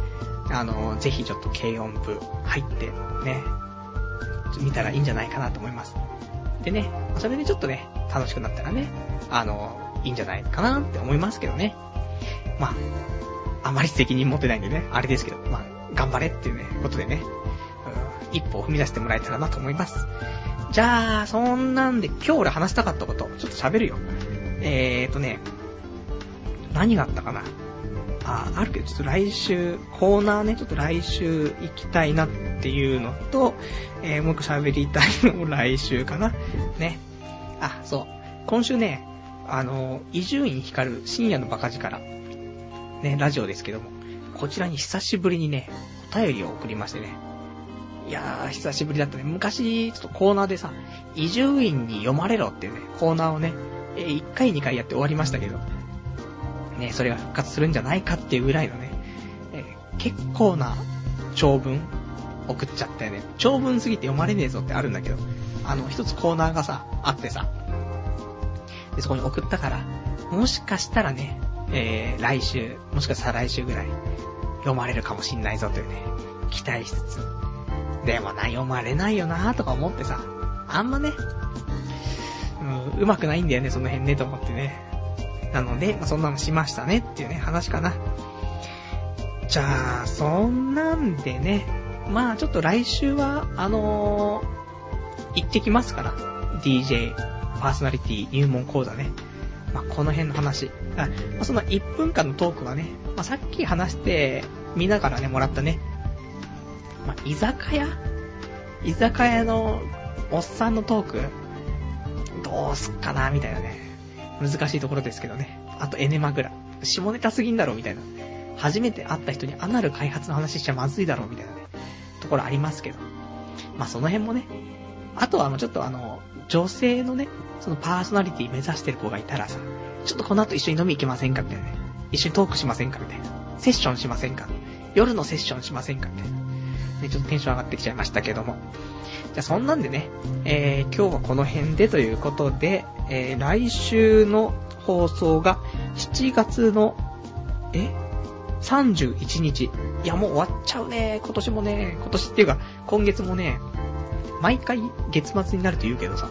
S1: あのー、ぜひちょっと軽音部入って、ね、見たらいいんじゃないかなと思います。でね、それでちょっとね、楽しくなったらね、あのー、いいんじゃないかなって思いますけどね。まあ、あまり責任持ってないんでね、あれですけど、まあ、頑張れっていうね、ことでね、うん、一歩を踏み出してもらえたらなと思います。じゃあ、そんなんで今日俺話したかったこと、ちょっと喋るよ。えーとね、何があったかなあ、あるけど、ちょっと来週、コーナーね、ちょっと来週行きたいなっていうのと、えー、もう一個喋りたいのも来週かな。ね。あ、そう。今週ね、あの、伊集院光る深夜のバカ力。ね、ラジオですけども、こちらに久しぶりにね、お便りを送りましてね。いやー、久しぶりだったね。昔、ちょっとコーナーでさ、伊集院に読まれろっていうね、コーナーをね、え、1回2回やって終わりましたけど、ね、それが復活するんじゃないかっていうぐらいのね、え、結構な長文送っちゃったよね。長文すぎて読まれねえぞってあるんだけど、あの、一つコーナーがさ、あってさ、で、そこに送ったから、もしかしたらね、えー、来週、もしかしたら来週ぐらい、読まれるかもしんないぞというね、期待しつつ、でもな、読まれないよなとか思ってさ、あんまね、う、まくないんだよね、その辺ね、と思ってね。なので、まあ、そんなのしましたねっていうね、話かな。じゃあ、そんなんでね、まあちょっと来週は、あのー、行ってきますから。DJ、パーソナリティ入門講座ね。まあこの辺の話。あ、まあ、その1分間のトークはね、まあさっき話して、見ながらね、もらったね。まあ居酒屋？居酒屋のおっさんのトーク、どうすっかな、みたいなね。難しいところですけどね。あとエネマグラ。下ネタすぎんだろう、みたいな。初めて会った人にアナル開発の話しちゃまずいだろう、みたいなね。ところありますけど。まあ、その辺もね。あとは、あの、ちょっとあの、女性のね、そのパーソナリティ目指してる子がいたらさ、ちょっとこの後一緒に飲み行きませんかみたいなね。一緒にトークしませんかみたいな。セッションしませんか？夜のセッションしませんかみたいな。ね、ちょっとテンション上がってきちゃいましたけども。じゃあそんなんでね、えー、今日はこの辺でということで、えー、来週の放送が7月の、え ?31 日。いや、もう終わっちゃうね。今年もね、今年っていうか、今月もね、毎回月末になると言うけどさ。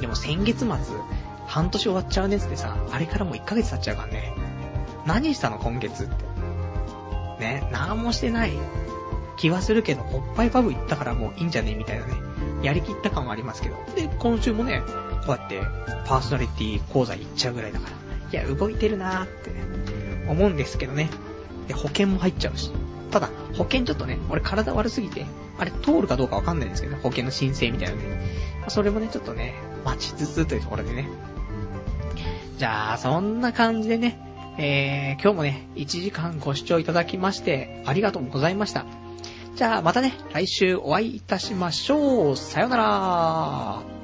S1: でも先月末、半年終わっちゃうねってさ、あれからもう1ヶ月経っちゃうからね。何したの今月って。ね、何もしてない気はするけど、おっぱいパブ行ったからもういいんじゃねみたいなね、やりきった感はありますけど。で、今週もね、こうやってパーソナリティ講座行っちゃうぐらいだから、いや、動いてるなーってね、思うんですけどね。で、保険も入っちゃうし。ただ、保険ちょっとね、俺体悪すぎて、あれ通るかどうかわかんないんですけど、ね、保険の申請みたいなね。それもね、ちょっとね、待ちつつというところでね。じゃあ、そんな感じでね、えー、今日もね、1時間ご視聴いただきまして、ありがとうございました。じゃあまたね、来週お会いいたしましょう。さよなら。